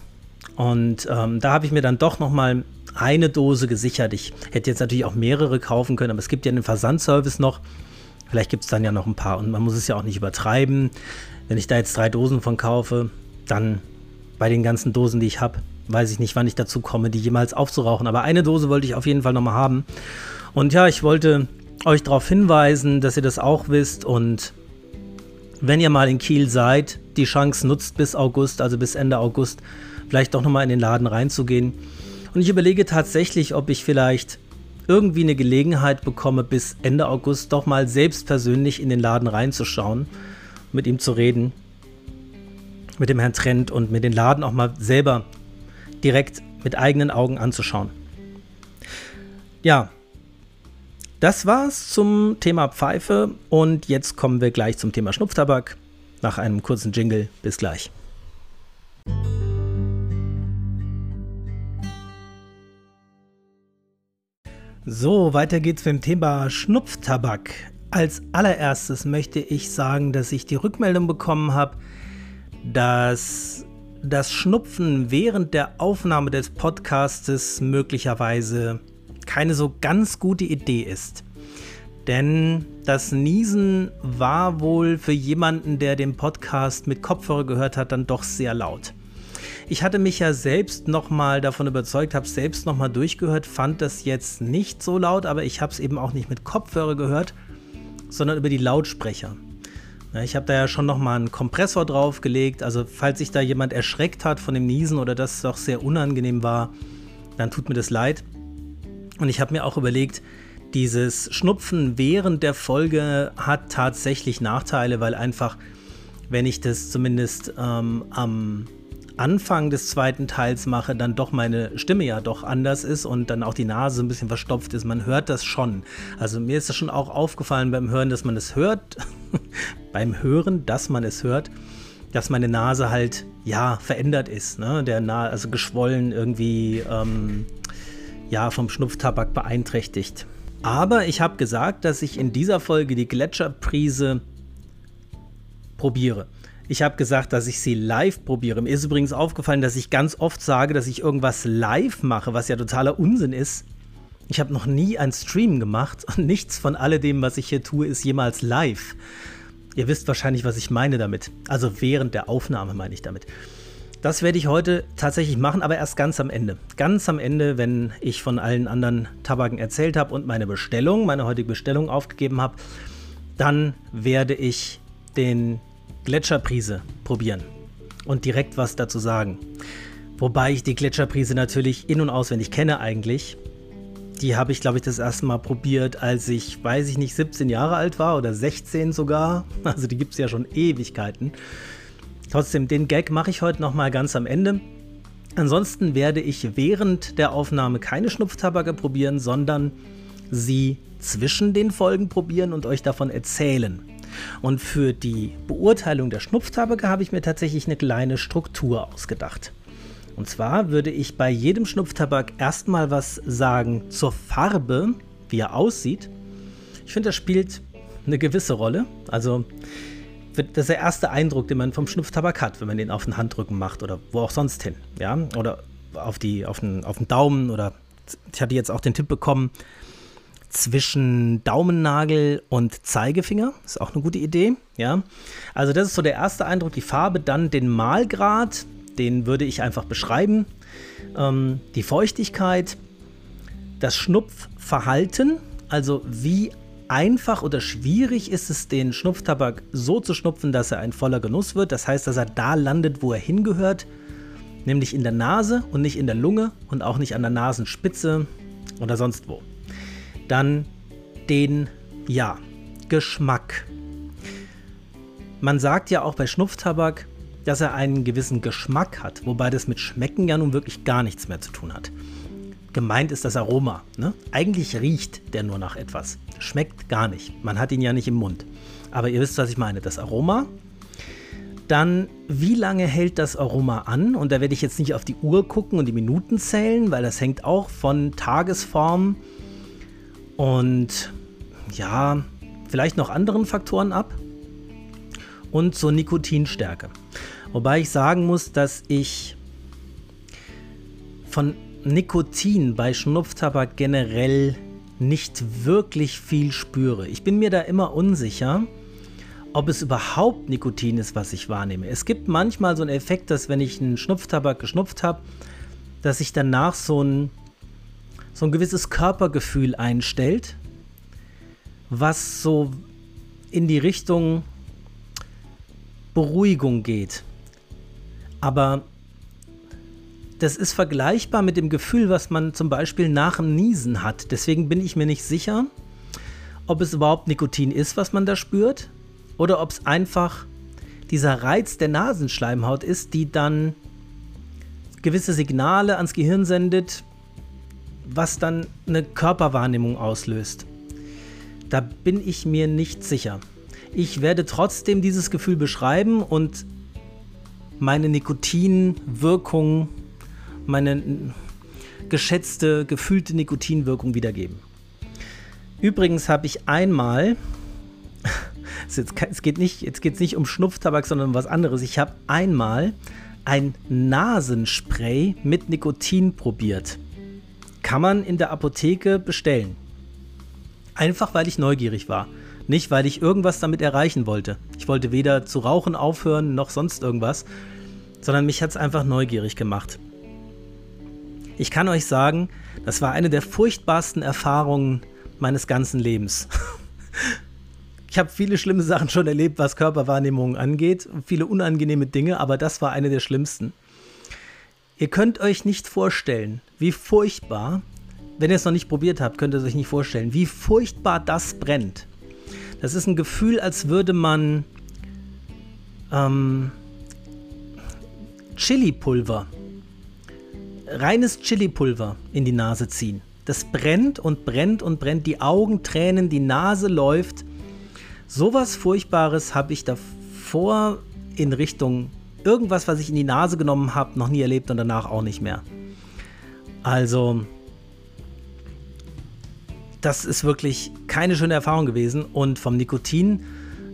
Und ähm, da habe ich mir dann doch noch mal eine Dose gesichert. Ich hätte jetzt natürlich auch mehrere kaufen können, aber es gibt ja den Versandservice noch. Vielleicht gibt es dann ja noch ein paar und man muss es ja auch nicht übertreiben. Wenn ich da jetzt drei Dosen von kaufe, dann bei den ganzen Dosen, die ich habe, weiß ich nicht, wann ich dazu komme, die jemals aufzurauchen. Aber eine Dose wollte ich auf jeden Fall noch mal haben. Und ja, ich wollte euch darauf hinweisen, dass ihr das auch wisst und wenn ihr mal in Kiel seid, die Chance nutzt bis August, also bis Ende August, vielleicht doch nochmal in den Laden reinzugehen. Und ich überlege tatsächlich, ob ich vielleicht irgendwie eine Gelegenheit bekomme, bis Ende August doch mal selbst persönlich in den Laden reinzuschauen, mit ihm zu reden, mit dem Herrn Trent und mir den Laden auch mal selber direkt mit eigenen Augen anzuschauen. Ja, das war's zum Thema Pfeife und jetzt kommen wir gleich zum Thema Schnupftabak. Nach einem kurzen Jingle. Bis gleich. So, weiter geht's mit dem Thema Schnupftabak. Als allererstes möchte ich sagen, dass ich die Rückmeldung bekommen habe, dass das Schnupfen während der Aufnahme des Podcastes möglicherweise keine so ganz gute Idee ist. Denn das Niesen war wohl für jemanden, der den Podcast mit Kopfhörer gehört hat, dann doch sehr laut. Ich hatte mich ja selbst nochmal davon überzeugt, habe es selbst nochmal durchgehört, fand das jetzt nicht so laut, aber ich habe es eben auch nicht mit Kopfhörer gehört, sondern über die Lautsprecher. Ich habe da ja schon nochmal einen Kompressor draufgelegt, also falls sich da jemand erschreckt hat von dem Niesen oder das doch sehr unangenehm war, dann tut mir das leid. Und ich habe mir auch überlegt, dieses Schnupfen während der Folge hat tatsächlich Nachteile, weil einfach, wenn ich das zumindest ähm, am Anfang des zweiten Teils mache, dann doch meine Stimme ja doch anders ist und dann auch die Nase ein bisschen verstopft ist. Man hört das schon. Also mir ist das schon auch aufgefallen beim Hören, dass man es hört. beim Hören, dass man es hört, dass meine Nase halt ja verändert ist. Ne? Der Na also geschwollen irgendwie. Ähm, ja, vom Schnupftabak beeinträchtigt. Aber ich habe gesagt, dass ich in dieser Folge die Gletscherprise probiere. Ich habe gesagt, dass ich sie live probiere. Mir ist übrigens aufgefallen, dass ich ganz oft sage, dass ich irgendwas live mache, was ja totaler Unsinn ist. Ich habe noch nie einen Stream gemacht und nichts von alledem, was ich hier tue, ist jemals live. Ihr wisst wahrscheinlich, was ich meine damit. Also während der Aufnahme meine ich damit. Das werde ich heute tatsächlich machen, aber erst ganz am Ende. Ganz am Ende, wenn ich von allen anderen Tabaken erzählt habe und meine Bestellung, meine heutige Bestellung aufgegeben habe, dann werde ich den Gletscherprise probieren und direkt was dazu sagen. Wobei ich die Gletscherprise natürlich in- und auswendig kenne eigentlich. Die habe ich, glaube ich, das erste Mal probiert, als ich, weiß ich nicht, 17 Jahre alt war oder 16 sogar. Also die gibt es ja schon Ewigkeiten. Trotzdem, den Gag mache ich heute nochmal ganz am Ende. Ansonsten werde ich während der Aufnahme keine Schnupftabake probieren, sondern sie zwischen den Folgen probieren und euch davon erzählen. Und für die Beurteilung der Schnupftabake habe ich mir tatsächlich eine kleine Struktur ausgedacht. Und zwar würde ich bei jedem Schnupftabak erstmal was sagen zur Farbe, wie er aussieht. Ich finde, das spielt eine gewisse Rolle. Also das ist der erste Eindruck, den man vom Schnupftabak hat, wenn man den auf den Handrücken macht oder wo auch sonst hin. Ja? Oder auf, die, auf, den, auf den Daumen oder ich hatte jetzt auch den Tipp bekommen, zwischen Daumennagel und Zeigefinger. Ist auch eine gute Idee. Ja? Also das ist so der erste Eindruck, die Farbe. Dann den Malgrad, den würde ich einfach beschreiben. Ähm, die Feuchtigkeit, das Schnupfverhalten, also wie einfach oder schwierig ist es, den Schnupftabak so zu schnupfen, dass er ein voller Genuss wird. Das heißt, dass er da landet, wo er hingehört, nämlich in der Nase und nicht in der Lunge und auch nicht an der Nasenspitze oder sonst wo. Dann den, ja, Geschmack. Man sagt ja auch bei Schnupftabak, dass er einen gewissen Geschmack hat, wobei das mit Schmecken ja nun wirklich gar nichts mehr zu tun hat. Gemeint ist das Aroma. Ne? Eigentlich riecht der nur nach etwas. Schmeckt gar nicht. Man hat ihn ja nicht im Mund. Aber ihr wisst, was ich meine. Das Aroma. Dann, wie lange hält das Aroma an? Und da werde ich jetzt nicht auf die Uhr gucken und die Minuten zählen, weil das hängt auch von Tagesform und ja, vielleicht noch anderen Faktoren ab. Und zur Nikotinstärke. Wobei ich sagen muss, dass ich von Nikotin bei Schnupftabak generell nicht wirklich viel spüre. Ich bin mir da immer unsicher, ob es überhaupt Nikotin ist, was ich wahrnehme. Es gibt manchmal so einen Effekt, dass wenn ich einen Schnupftabak geschnupft habe, dass sich danach so ein, so ein gewisses Körpergefühl einstellt, was so in die Richtung Beruhigung geht. Aber das ist vergleichbar mit dem Gefühl, was man zum Beispiel nach dem Niesen hat. Deswegen bin ich mir nicht sicher, ob es überhaupt Nikotin ist, was man da spürt, oder ob es einfach dieser Reiz der Nasenschleimhaut ist, die dann gewisse Signale ans Gehirn sendet, was dann eine Körperwahrnehmung auslöst. Da bin ich mir nicht sicher. Ich werde trotzdem dieses Gefühl beschreiben und meine Nikotinwirkung meine geschätzte, gefühlte Nikotinwirkung wiedergeben. Übrigens habe ich einmal, es geht nicht, jetzt geht es nicht um Schnupftabak, sondern um was anderes. Ich habe einmal ein Nasenspray mit Nikotin probiert. Kann man in der Apotheke bestellen. Einfach weil ich neugierig war. Nicht, weil ich irgendwas damit erreichen wollte. Ich wollte weder zu rauchen aufhören noch sonst irgendwas, sondern mich hat es einfach neugierig gemacht. Ich kann euch sagen, das war eine der furchtbarsten Erfahrungen meines ganzen Lebens. Ich habe viele schlimme Sachen schon erlebt, was Körperwahrnehmung angeht, viele unangenehme Dinge, aber das war eine der schlimmsten. Ihr könnt euch nicht vorstellen, wie furchtbar, wenn ihr es noch nicht probiert habt, könnt ihr es euch nicht vorstellen, wie furchtbar das brennt. Das ist ein Gefühl, als würde man ähm, Chili-Pulver reines Chili-Pulver in die Nase ziehen. Das brennt und brennt und brennt, die Augen tränen, die Nase läuft. Sowas Furchtbares habe ich davor in Richtung irgendwas, was ich in die Nase genommen habe, noch nie erlebt und danach auch nicht mehr. Also, das ist wirklich keine schöne Erfahrung gewesen und vom Nikotin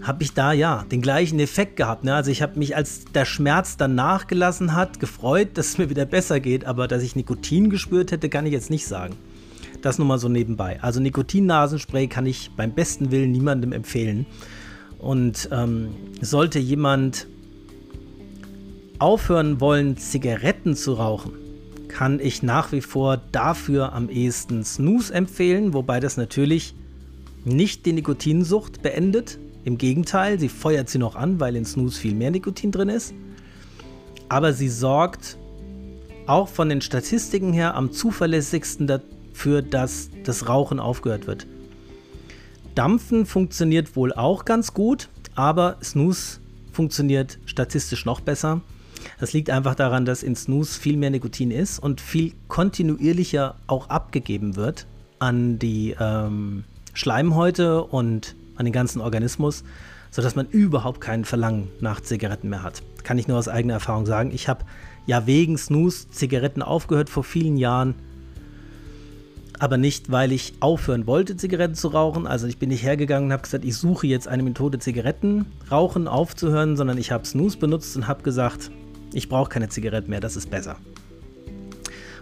habe ich da ja den gleichen Effekt gehabt. Ne? Also ich habe mich, als der Schmerz dann nachgelassen hat, gefreut, dass es mir wieder besser geht, aber dass ich Nikotin gespürt hätte, kann ich jetzt nicht sagen. Das nur mal so nebenbei. Also Nikotin-Nasenspray kann ich beim besten Willen niemandem empfehlen. Und ähm, sollte jemand aufhören wollen, Zigaretten zu rauchen, kann ich nach wie vor dafür am ehesten Snooze empfehlen, wobei das natürlich nicht die Nikotinsucht beendet, Im Gegenteil, sie feuert sie noch an, weil in Snooze viel mehr Nikotin drin ist. Aber sie sorgt auch von den Statistiken her am zuverlässigsten dafür, dass das Rauchen aufgehört wird. Dampfen funktioniert wohl auch ganz gut, aber Snooze funktioniert statistisch noch besser. Das liegt einfach daran, dass in Snooze viel mehr Nikotin ist und viel kontinuierlicher auch abgegeben wird an die ähm, Schleimhäute und an den ganzen Organismus, sodass man überhaupt kein Verlangen nach Zigaretten mehr hat. Kann ich nur aus eigener Erfahrung sagen. Ich habe ja wegen Snooze Zigaretten aufgehört vor vielen Jahren, aber nicht, weil ich aufhören wollte, Zigaretten zu rauchen. Also ich bin nicht hergegangen und habe gesagt, ich suche jetzt eine Methode, Zigaretten rauchen aufzuhören, sondern ich habe Snooze benutzt und habe gesagt, ich brauche keine Zigaretten mehr, das ist besser.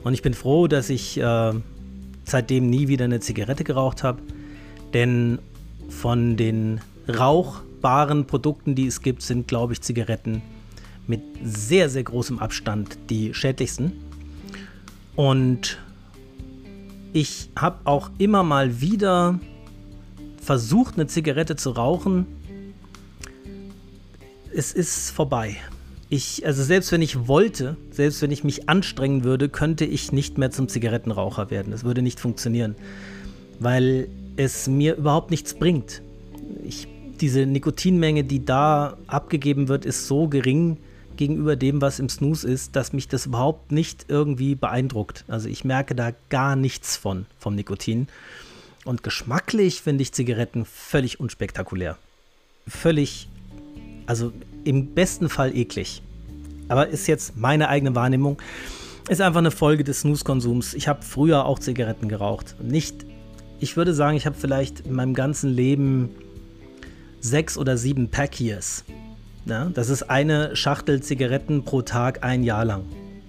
Und ich bin froh, dass ich äh, seitdem nie wieder eine Zigarette geraucht habe, denn von den rauchbaren Produkten, die es gibt, sind, glaube ich, Zigaretten mit sehr, sehr großem Abstand die schädlichsten. Und ich habe auch immer mal wieder versucht, eine Zigarette zu rauchen. Es ist vorbei. Ich, also selbst wenn ich wollte, selbst wenn ich mich anstrengen würde, könnte ich nicht mehr zum Zigarettenraucher werden. Es würde nicht funktionieren, weil es mir überhaupt nichts bringt. Ich, diese Nikotinmenge, die da abgegeben wird, ist so gering, gegenüber dem, was im Snooze ist, dass mich das überhaupt nicht irgendwie beeindruckt. Also ich merke da gar nichts von, vom Nikotin. Und geschmacklich finde ich Zigaretten völlig unspektakulär. Völlig, also im besten Fall eklig. Aber ist jetzt meine eigene Wahrnehmung. Ist einfach eine Folge des Snooze-Konsums. Ich habe früher auch Zigaretten geraucht. Nicht, ich würde sagen, ich habe vielleicht in meinem ganzen Leben sechs oder sieben Pack-Years ja, das ist eine Schachtel Zigaretten pro Tag ein Jahr lang.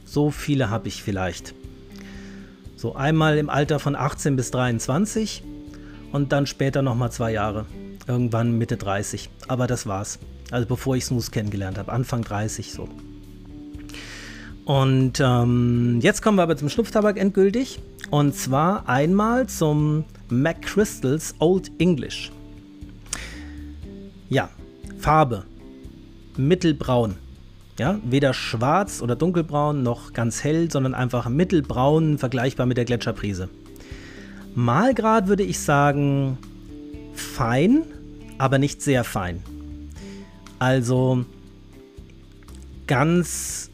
So viele habe ich vielleicht. So einmal im Alter von 18 bis 23 und dann später nochmal zwei Jahre. Irgendwann Mitte 30. Aber das war's. Also bevor ich Snooze kennengelernt habe. Anfang 30 so. Und ähm, jetzt kommen wir aber zum Schnupftabak endgültig. Und zwar einmal zum McChrystals Old English. Ja, Farbe mittelbraun. Ja, weder schwarz oder dunkelbraun noch ganz hell, sondern einfach mittelbraun, vergleichbar mit der Gletscherprise. Malgrad würde ich sagen fein, aber nicht sehr fein. Also ganz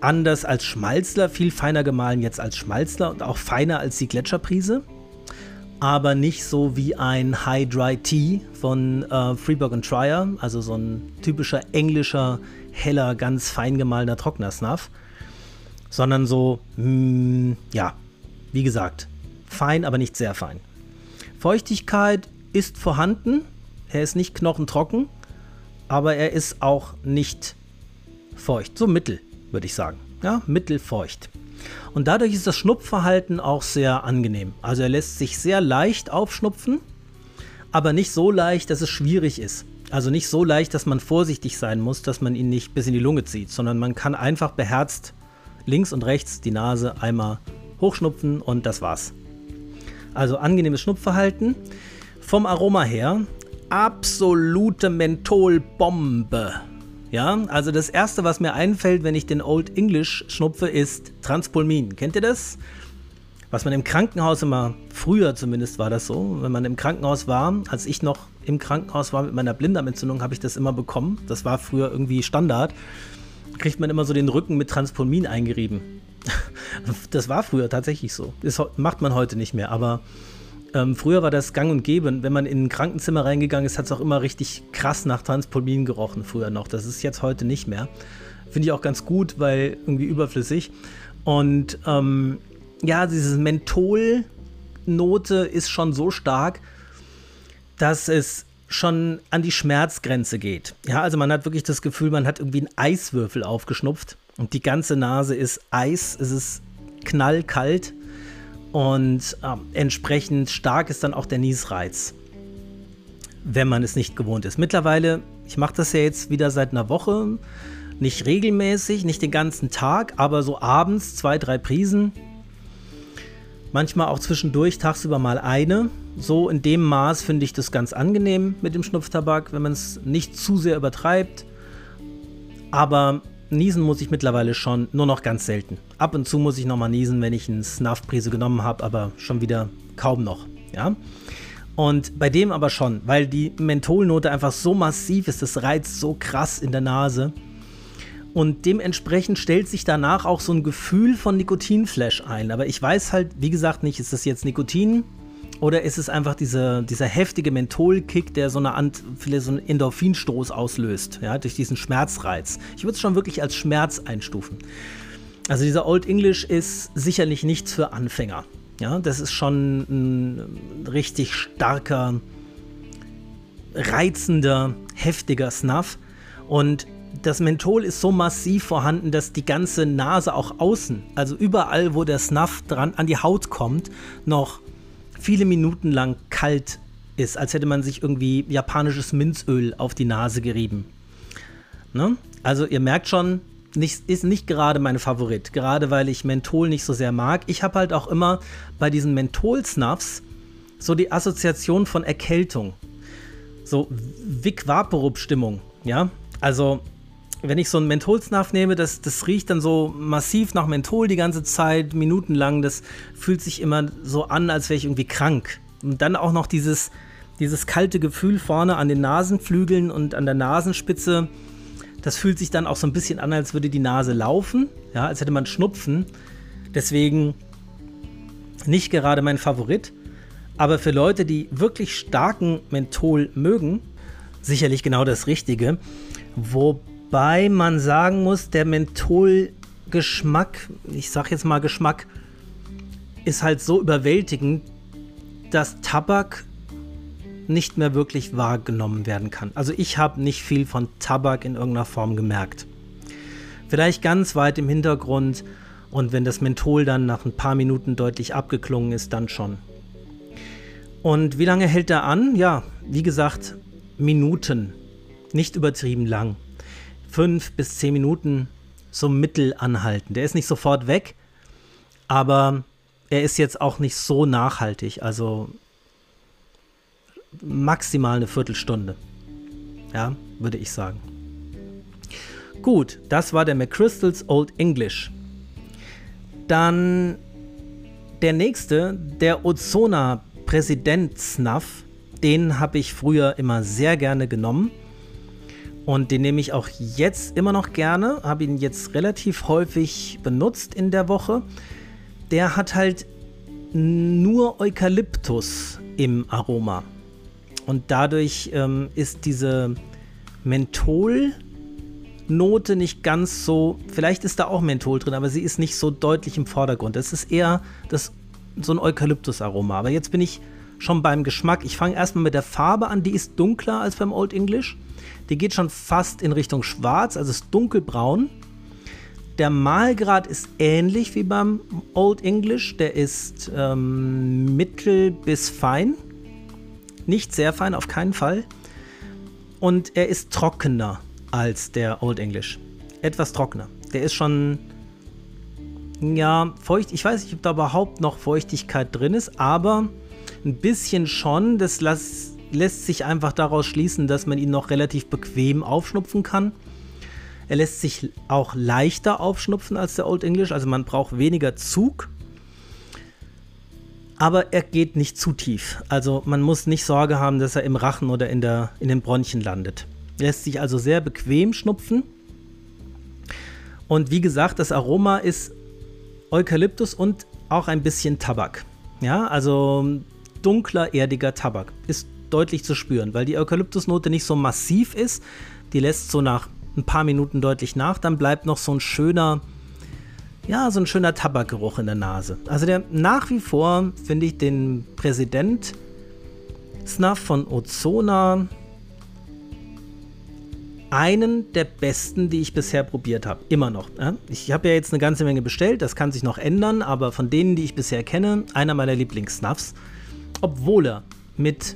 anders als Schmalzler, viel feiner gemahlen jetzt als Schmalzler und auch feiner als die Gletscherprise aber nicht so wie ein High Dry Tea von äh, Freeburg und Trier, also so ein typischer englischer, heller, ganz fein gemahlener trockener Snuff, sondern so, mh, mm, ja, wie gesagt, fein, aber nicht sehr fein. Feuchtigkeit ist vorhanden, er ist nicht knochentrocken, aber er ist auch nicht feucht, so mittel, würde ich sagen. Ja, mittelfeucht. Und dadurch ist das Schnupfverhalten auch sehr angenehm. Also er lässt sich sehr leicht aufschnupfen, aber nicht so leicht, dass es schwierig ist. Also nicht so leicht, dass man vorsichtig sein muss, dass man ihn nicht bis in die Lunge zieht, sondern man kann einfach beherzt links und rechts die Nase einmal hochschnupfen und das war's. Also angenehmes Schnupfverhalten. Vom Aroma her absolute Mentholbombe. Ja, also das erste, was mir einfällt, wenn ich den Old English schnupfe, ist Transpulmin. Kennt ihr das? Was man im Krankenhaus immer, früher zumindest war das so, wenn man im Krankenhaus war, als ich noch im Krankenhaus war mit meiner Blinddarmentzündung, habe ich das immer bekommen. Das war früher irgendwie Standard. Kriegt man immer so den Rücken mit Transpulmin eingerieben. Das war früher tatsächlich so. Das macht man heute nicht mehr, aber ähm, früher war das gang und gäbe. Wenn man in ein Krankenzimmer reingegangen ist, hat es auch immer richtig krass nach Transpolmin gerochen, früher noch. Das ist jetzt heute nicht mehr. Finde ich auch ganz gut, weil irgendwie überflüssig. Und ähm, ja, diese Menthol-Note ist schon so stark, dass es schon an die Schmerzgrenze geht. Ja, also man hat wirklich das Gefühl, man hat irgendwie einen Eiswürfel aufgeschnupft und die ganze Nase ist Eis, es ist knallkalt und äh, entsprechend stark ist dann auch der Niesreiz, wenn man es nicht gewohnt ist. Mittlerweile, ich mache das ja jetzt wieder seit einer Woche, nicht regelmäßig, nicht den ganzen Tag, aber so abends zwei, drei Prisen. Manchmal auch zwischendurch tagsüber mal eine. So in dem Maß finde ich das ganz angenehm mit dem Schnupftabak, wenn man es nicht zu sehr übertreibt. Aber niesen muss ich mittlerweile schon nur noch ganz selten. Ab und zu muss ich nochmal niesen, wenn ich eine Snuff-Prise genommen habe, aber schon wieder kaum noch. Ja. Und bei dem aber schon, weil die Mentholnote einfach so massiv ist, das reizt so krass in der Nase. Und dementsprechend stellt sich danach auch so ein Gefühl von Nikotinflash ein. Aber ich weiß halt, wie gesagt, nicht, ist das jetzt Nikotin oder ist es einfach diese, dieser heftige Mentholkick, der so eine Ant, vielleicht so einen Endorphinstoß auslöst, ja, durch diesen Schmerzreiz. Ich würde es schon wirklich als Schmerz einstufen. Also dieser Old English ist sicherlich nichts für Anfänger. Ja, das ist schon ein richtig starker, reizender, heftiger Snuff. Und das Menthol ist so massiv vorhanden, dass die ganze Nase auch außen, also überall, wo der Snuff dran an die Haut kommt, noch viele Minuten lang kalt ist, als hätte man sich irgendwie japanisches Minzöl auf die Nase gerieben. Ne? Also ihr merkt schon, nicht, ist nicht gerade mein Favorit, gerade weil ich Menthol nicht so sehr mag. Ich habe halt auch immer bei diesen Menthol-Snuffs so die Assoziation von Erkältung. So Vic Vaporub-Stimmung, ja? Also, wenn ich so einen Menthol-Snuff nehme, das, das riecht dann so massiv nach Menthol die ganze Zeit, minutenlang. Das fühlt sich immer so an, als wäre ich irgendwie krank. Und dann auch noch dieses, dieses kalte Gefühl vorne an den Nasenflügeln und an der Nasenspitze das fühlt sich dann auch so ein bisschen an, als würde die Nase laufen, ja, als hätte man Schnupfen. Deswegen nicht gerade mein Favorit. Aber für Leute, die wirklich starken Menthol mögen, sicherlich genau das Richtige. Wobei man sagen muss, der Mentholgeschmack, ich sag jetzt mal Geschmack, ist halt so überwältigend, dass Tabak nicht mehr wirklich wahrgenommen werden kann. Also ich habe nicht viel von Tabak in irgendeiner Form gemerkt. Vielleicht ganz weit im Hintergrund und wenn das Menthol dann nach ein paar Minuten deutlich abgeklungen ist, dann schon. Und wie lange hält er an? Ja, wie gesagt, Minuten. Nicht übertrieben lang. Fünf bis zehn Minuten so mittel anhalten. Der ist nicht sofort weg, aber er ist jetzt auch nicht so nachhaltig. Also maximal eine Viertelstunde. Ja, würde ich sagen. Gut, das war der McChrystals Old English. Dann der nächste, der Ozona Präsident Snuff. Den habe ich früher immer sehr gerne genommen. Und den nehme ich auch jetzt immer noch gerne. Habe ihn jetzt relativ häufig benutzt in der Woche. Der hat halt nur Eukalyptus im Aroma. Und dadurch ähm, ist diese Mentholnote nicht ganz so, vielleicht ist da auch Menthol drin, aber sie ist nicht so deutlich im Vordergrund. Es ist eher das, so ein Eukalyptus-Aroma. Aber jetzt bin ich schon beim Geschmack. Ich fange erstmal mit der Farbe an, die ist dunkler als beim Old English. Die geht schon fast in Richtung schwarz, also ist dunkelbraun. Der Malgrad ist ähnlich wie beim Old English. Der ist ähm, mittel bis fein. Nicht sehr fein, auf keinen Fall. Und er ist trockener als der Old English. Etwas trockener. Der ist schon, ja, feucht. Ich weiß nicht, ob da überhaupt noch Feuchtigkeit drin ist, aber ein bisschen schon. Das las, lässt sich einfach daraus schließen, dass man ihn noch relativ bequem aufschnupfen kann. Er lässt sich auch leichter aufschnupfen als der Old English, also man braucht weniger Zug aber er geht nicht zu tief. Also man muss nicht Sorge haben, dass er im Rachen oder in, der, in den Bronchien landet. Lässt sich also sehr bequem schnupfen. Und wie gesagt, das Aroma ist Eukalyptus und auch ein bisschen Tabak. Ja, also dunkler, erdiger Tabak. Ist deutlich zu spüren, weil die Eukalyptusnote nicht so massiv ist. Die lässt so nach ein paar Minuten deutlich nach. Dann bleibt noch so ein schöner, ja, so ein schöner Tabakgeruch in der Nase. Also der nach wie vor finde ich den Präsident Snuff von Ozona einen der besten, die ich bisher probiert habe. Immer noch. Ich habe ja jetzt eine ganze Menge bestellt, das kann sich noch ändern, aber von denen, die ich bisher kenne, einer meiner Lieblings-Snuffs. Obwohl er mit,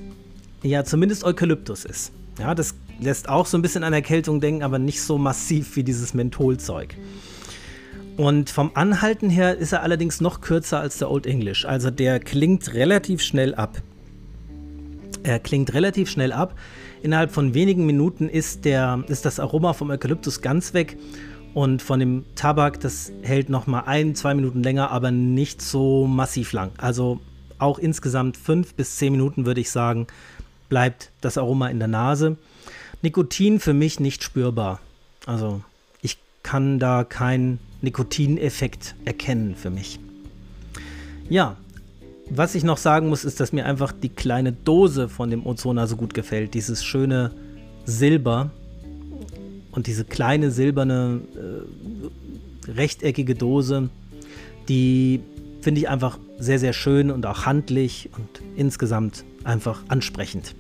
ja, zumindest Eukalyptus ist. Ja, das lässt auch so ein bisschen an Erkältung denken, aber nicht so massiv wie dieses Mentholzeug. Und vom Anhalten her ist er allerdings noch kürzer als der Old English. Also der klingt relativ schnell ab. Er klingt relativ schnell ab. Innerhalb von wenigen Minuten ist, der, ist das Aroma vom Eukalyptus ganz weg. Und von dem Tabak, das hält noch mal ein, zwei Minuten länger, aber nicht so massiv lang. Also auch insgesamt fünf bis zehn Minuten würde ich sagen, bleibt das Aroma in der Nase. Nikotin für mich nicht spürbar. Also ich kann da keinen Nikotineffekt erkennen für mich. Ja, was ich noch sagen muss, ist, dass mir einfach die kleine Dose von dem Ozona so gut gefällt. Dieses schöne Silber und diese kleine silberne äh, rechteckige Dose, die finde ich einfach sehr, sehr schön und auch handlich und insgesamt einfach ansprechend.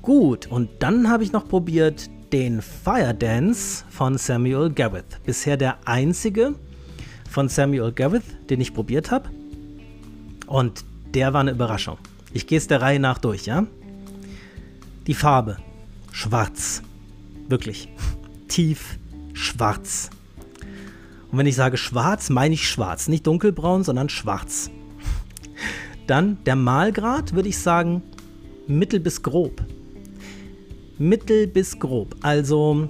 Gut, und dann habe ich noch probiert den Fire Dance von Samuel Gareth. Bisher der einzige von Samuel Gareth, den ich probiert habe. Und der war eine Überraschung. Ich gehe es der Reihe nach durch, ja? Die Farbe. Schwarz. Wirklich. Tief schwarz. Und wenn ich sage schwarz, meine ich schwarz. Nicht dunkelbraun, sondern schwarz. Dann der Malgrad, würde ich sagen, mittel bis grob. Mittel bis grob. Also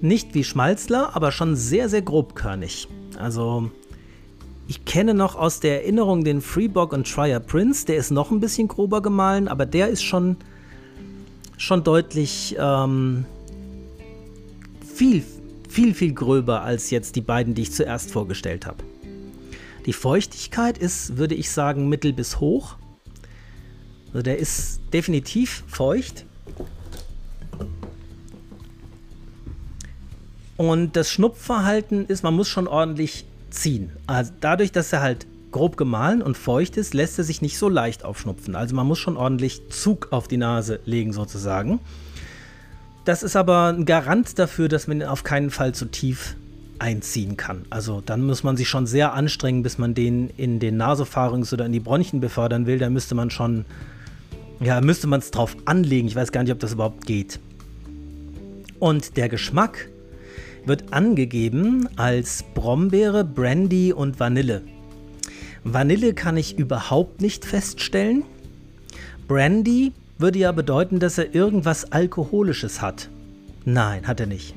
nicht wie Schmalzler, aber schon sehr, sehr grobkörnig. Also ich kenne noch aus der Erinnerung den Freeborg und Trier Prince. Der ist noch ein bisschen grober gemahlen, aber der ist schon, schon deutlich ähm, viel, viel, viel gröber als jetzt die beiden, die ich zuerst vorgestellt habe. Die Feuchtigkeit ist, würde ich sagen, mittel bis hoch. Also der ist definitiv feucht. Und das Schnupfverhalten ist, man muss schon ordentlich ziehen. Also dadurch, dass er halt grob gemahlen und feucht ist, lässt er sich nicht so leicht aufschnupfen. Also man muss schon ordentlich Zug auf die Nase legen sozusagen. Das ist aber ein Garant dafür, dass man ihn auf keinen Fall zu tief einziehen kann. Also dann muss man sich schon sehr anstrengen, bis man den in den Nasopharynx oder in die Bronchien befördern will. Da müsste man schon, ja, müsste man es drauf anlegen. Ich weiß gar nicht, ob das überhaupt geht. Und der Geschmack wird angegeben als Brombeere, Brandy und Vanille. Vanille kann ich überhaupt nicht feststellen. Brandy würde ja bedeuten, dass er irgendwas Alkoholisches hat. Nein, hat er nicht.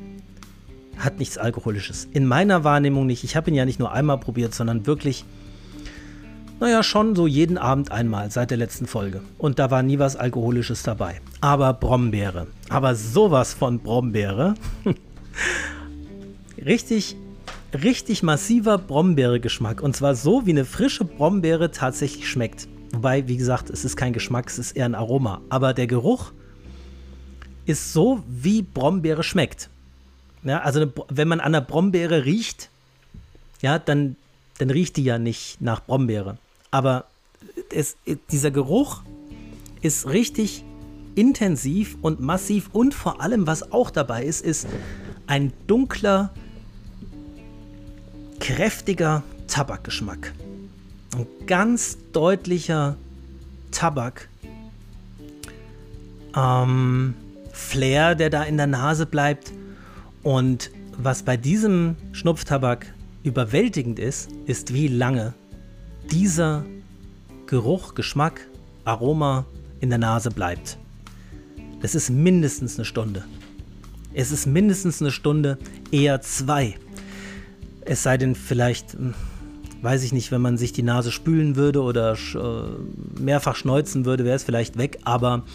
Hat nichts Alkoholisches. In meiner Wahrnehmung nicht. Ich habe ihn ja nicht nur einmal probiert, sondern wirklich, naja, schon so jeden Abend einmal seit der letzten Folge. Und da war nie was Alkoholisches dabei. Aber Brombeere. Aber sowas von Brombeere. richtig, richtig massiver Brombeere-Geschmack. Und zwar so, wie eine frische Brombeere tatsächlich schmeckt. Wobei, wie gesagt, es ist kein Geschmack, es ist eher ein Aroma. Aber der Geruch ist so, wie Brombeere schmeckt. Ja, also wenn man an einer Brombeere riecht, ja, dann, dann riecht die ja nicht nach Brombeere. Aber es, dieser Geruch ist richtig intensiv und massiv und vor allem, was auch dabei ist, ist ein dunkler, kräftiger Tabakgeschmack. Ein ganz deutlicher Tabak. Ähm, Flair, der da in der Nase bleibt. Und was bei diesem Schnupftabak überwältigend ist, ist, wie lange dieser Geruch, Geschmack, Aroma in der Nase bleibt. Es ist mindestens eine Stunde. Es ist mindestens eine Stunde, eher zwei. Es sei denn, vielleicht, hm, weiß ich nicht, wenn man sich die Nase spülen würde oder äh, mehrfach schneuzen würde, wäre es vielleicht weg. Aber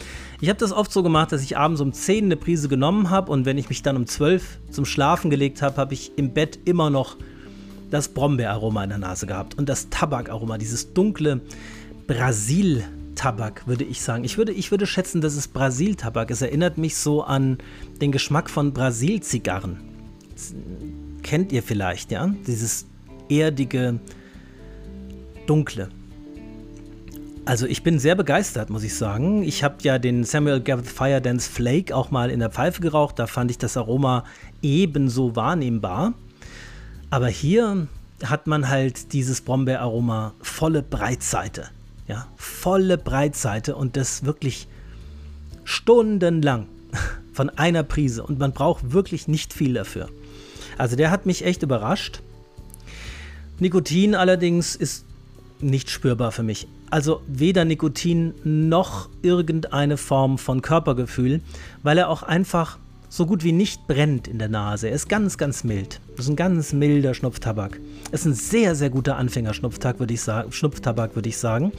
ich habe das oft so gemacht, dass ich abends um 10 eine Prise genommen habe und wenn ich mich dann um 12 zum Schlafen gelegt habe, habe ich im Bett immer noch das Brombeeraroma in der Nase gehabt und das Tabakaroma, dieses dunkle Brasil-Tabak, würde ich sagen. Ich würde, ich würde schätzen, das ist Brasil-Tabak. Es erinnert mich so an den Geschmack von Brasil-Zigarren kennt ihr vielleicht, ja? Dieses erdige, dunkle. Also ich bin sehr begeistert, muss ich sagen. Ich habe ja den Samuel Gareth Fire Dance Flake auch mal in der Pfeife geraucht. Da fand ich das Aroma ebenso wahrnehmbar. Aber hier hat man halt dieses Brombeeraroma volle Breitseite. Ja, volle Breitseite und das wirklich stundenlang von einer Prise. Und man braucht wirklich nicht viel dafür. Also der hat mich echt überrascht. Nikotin allerdings ist nicht spürbar für mich. Also weder Nikotin noch irgendeine Form von Körpergefühl, weil er auch einfach so gut wie nicht brennt in der Nase. Er ist ganz, ganz mild. Das ist ein ganz milder Schnupftabak. Es ist ein sehr, sehr guter Anfängerschnupftabak, würde ich. Schnupftabak, würde ich sagen.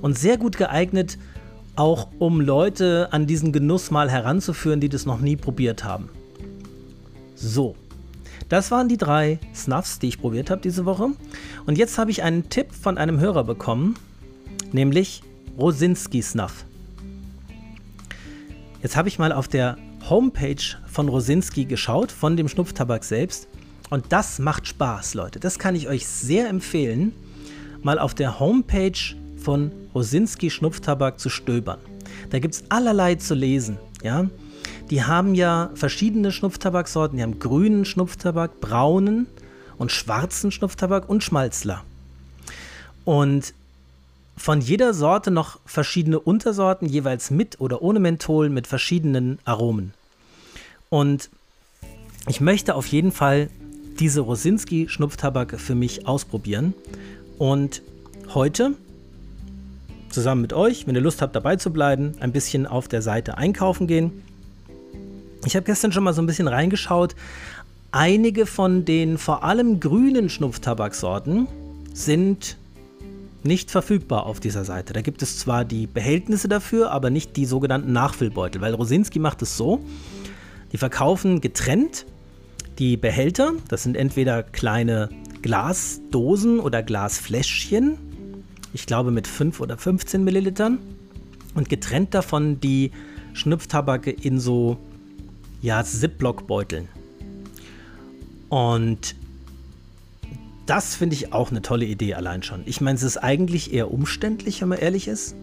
Und sehr gut geeignet, auch um Leute an diesen Genuss mal heranzuführen, die das noch nie probiert haben. So, das waren die drei Snuffs, die ich probiert habe diese Woche. Und jetzt habe ich einen Tipp von einem Hörer bekommen, nämlich Rosinski Snuff. Jetzt habe ich mal auf der Homepage von Rosinski geschaut, von dem Schnupftabak selbst. Und das macht Spaß, Leute. Das kann ich euch sehr empfehlen, mal auf der Homepage von Rosinski Schnupftabak zu stöbern. Da gibt es allerlei zu lesen. Ja? Die haben ja verschiedene Schnupftabaksorten. Die haben grünen Schnupftabak, braunen und schwarzen Schnupftabak und Schmalzler. Und von jeder Sorte noch verschiedene Untersorten, jeweils mit oder ohne Menthol, mit verschiedenen Aromen. Und ich möchte auf jeden Fall diese Rosinski Schnupftabak für mich ausprobieren. Und heute zusammen mit euch, wenn ihr Lust habt dabei zu bleiben, ein bisschen auf der Seite einkaufen gehen. Ich habe gestern schon mal so ein bisschen reingeschaut. Einige von den vor allem grünen Schnupftabaksorten sind nicht verfügbar auf dieser Seite. Da gibt es zwar die Behältnisse dafür, aber nicht die sogenannten Nachfüllbeutel, weil Rosinski macht es so, die verkaufen getrennt die Behälter, das sind entweder kleine Glasdosen oder Glasfläschchen, ich glaube mit 5 oder 15 Millilitern, und getrennt davon die Schnupftabake in so ja, Ziploc-Beuteln. Und das finde ich auch eine tolle Idee allein schon. Ich meine, es ist eigentlich eher umständlich, wenn man ehrlich ist.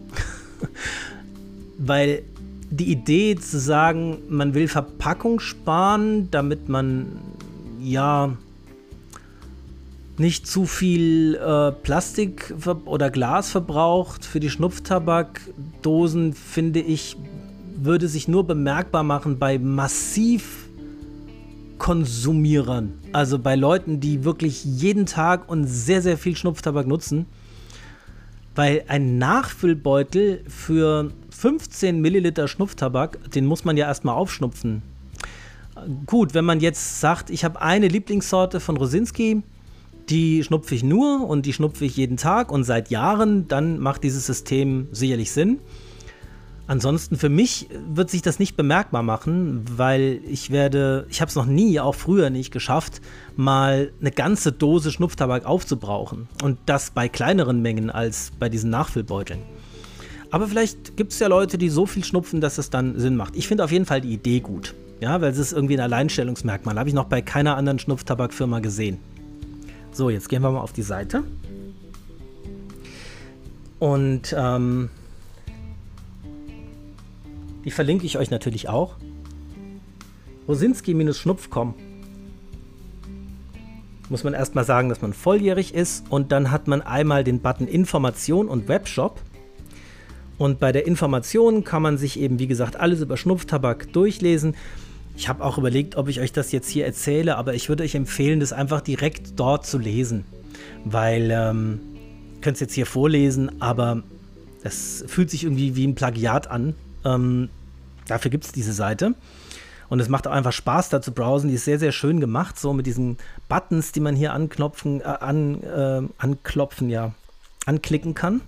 Weil die Idee zu sagen, man will Verpackung sparen, damit man ja nicht zu viel äh, Plastik oder Glas verbraucht für die Schnupftabakdosen, finde ich, würde sich nur bemerkbar machen bei massiv Konsumierern. Also bei Leuten, die wirklich jeden Tag und sehr, sehr viel Schnupftabak nutzen. Weil ein Nachfüllbeutel für 15 Milliliter Schnupftabak, den muss man ja erstmal aufschnupfen. Gut, wenn man jetzt sagt, ich habe eine Lieblingssorte von Rosinski, die schnupfe ich nur und die schnupfe ich jeden Tag und seit Jahren, dann macht dieses System sicherlich Sinn. Ansonsten für mich wird sich das nicht bemerkbar machen, weil ich werde, ich habe es noch nie, auch früher nicht geschafft, mal eine ganze Dose Schnupftabak aufzubrauchen. Und das bei kleineren Mengen als bei diesen Nachfüllbeuteln. Aber vielleicht gibt es ja Leute, die so viel schnupfen, dass es dann Sinn macht. Ich finde auf jeden Fall die Idee gut. Ja, weil es ist irgendwie ein Alleinstellungsmerkmal. Habe ich noch bei keiner anderen Schnupftabakfirma gesehen. So, jetzt gehen wir mal auf die Seite. Und ähm, die verlinke ich euch natürlich auch. Rosinski-Schnupf.com muss man erstmal sagen, dass man volljährig ist und dann hat man einmal den Button Information und Webshop. Und bei der Information kann man sich eben, wie gesagt, alles über Schnupftabak durchlesen. Ich habe auch überlegt, ob ich euch das jetzt hier erzähle, aber ich würde euch empfehlen, das einfach direkt dort zu lesen. Weil, ähm, ihr könnt es jetzt hier vorlesen, aber es fühlt sich irgendwie wie ein Plagiat an. Ähm, dafür gibt es diese Seite. Und es macht auch einfach Spaß, da zu browsen. Die ist sehr, sehr schön gemacht, so mit diesen Buttons, die man hier anknopfen, äh, an, äh, anklopfen, ja, anklicken kann.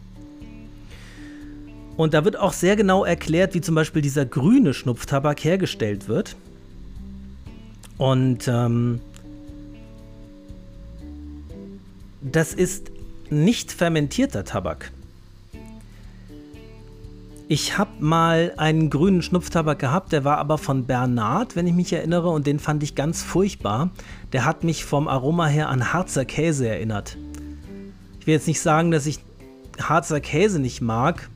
Und da wird auch sehr genau erklärt, wie zum Beispiel dieser grüne Schnupftabak hergestellt wird. Und ähm, das ist nicht fermentierter Tabak. Ich habe mal einen grünen Schnupftabak gehabt, der war aber von Bernard, wenn ich mich erinnere, und den fand ich ganz furchtbar. Der hat mich vom Aroma her an Harzer Käse erinnert. Ich will jetzt nicht sagen, dass ich Harzer Käse nicht mag.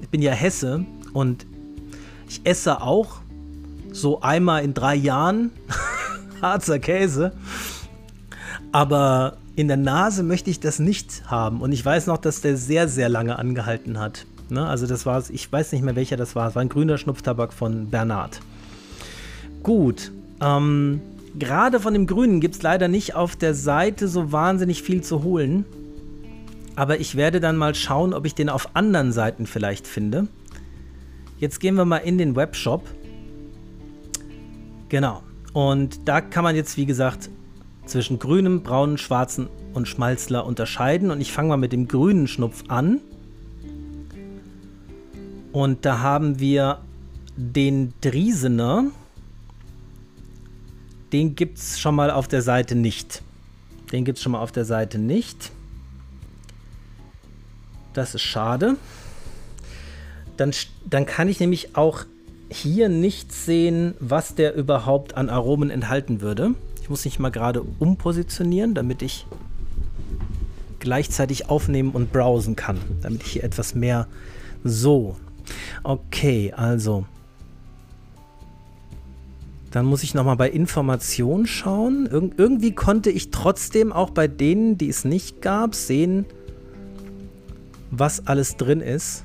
Ich bin ja Hesse und ich esse auch so einmal in drei Jahren Harzer Käse. Aber in der Nase möchte ich das nicht haben. Und ich weiß noch, dass der sehr, sehr lange angehalten hat. Ne? Also das war, ich weiß nicht mehr welcher das war. Es war ein grüner Schnupftabak von Bernard. Gut. Ähm, Gerade von dem Grünen gibt es leider nicht auf der Seite so wahnsinnig viel zu holen. Aber ich werde dann mal schauen, ob ich den auf anderen Seiten vielleicht finde. Jetzt gehen wir mal in den Webshop. Genau. Und da kann man jetzt, wie gesagt, zwischen grünem, braunen, schwarzen und Schmalzler unterscheiden. Und ich fange mal mit dem grünen Schnupf an. Und da haben wir den Driesener. Den gibt es schon mal auf der Seite nicht. Den gibt es schon mal auf der Seite nicht. Das ist schade. Dann, dann kann ich nämlich auch hier nicht sehen, was der überhaupt an Aromen enthalten würde. Ich muss mich mal gerade umpositionieren, damit ich gleichzeitig aufnehmen und browsen kann. Damit ich hier etwas mehr so. Okay, also dann muss ich nochmal bei Information schauen. Ir irgendwie konnte ich trotzdem auch bei denen, die es nicht gab, sehen, was alles drin ist.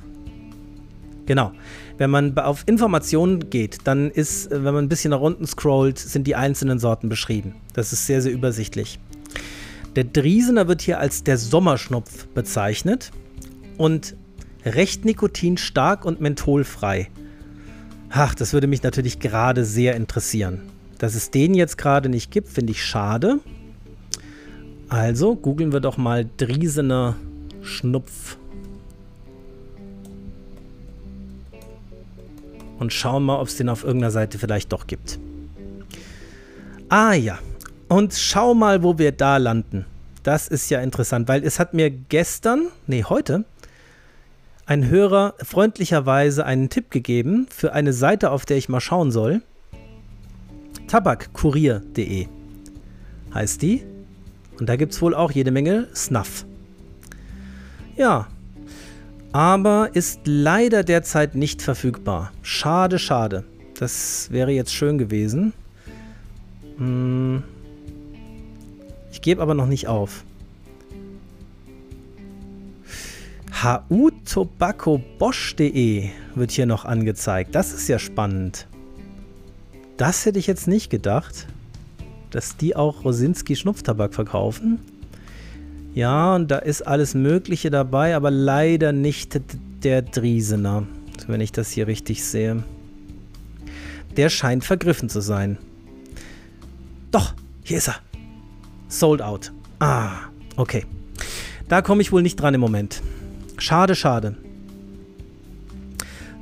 Genau. Wenn man auf Informationen geht, dann ist, wenn man ein bisschen nach unten scrollt, sind die einzelnen Sorten beschrieben. Das ist sehr, sehr übersichtlich. Der Driesener wird hier als der Sommerschnupf bezeichnet und recht nikotinstark und mentholfrei. Ach, das würde mich natürlich gerade sehr interessieren. Dass es den jetzt gerade nicht gibt, finde ich schade. Also googeln wir doch mal Driesener Schnupf. Und schauen mal, ob es den auf irgendeiner Seite vielleicht doch gibt. Ah ja. Und schau mal, wo wir da landen. Das ist ja interessant, weil es hat mir gestern, nee, heute, ein Hörer freundlicherweise einen Tipp gegeben für eine Seite, auf der ich mal schauen soll. Tabakkurier.de heißt die. Und da gibt es wohl auch jede Menge Snuff. Ja, aber ist leider derzeit nicht verfügbar. Schade, schade. Das wäre jetzt schön gewesen. Hm. Ich gebe aber noch nicht auf. hutobaccobosch.de wird hier noch angezeigt. Das ist ja spannend. Das hätte ich jetzt nicht gedacht, dass die auch Rosinski Schnupftabak verkaufen. Ja, und da ist alles Mögliche dabei, aber leider nicht der Driesener, wenn ich das hier richtig sehe. Der scheint vergriffen zu sein. Doch, hier ist er. Sold out. Ah, okay. Da komme ich wohl nicht dran im Moment. Schade, schade.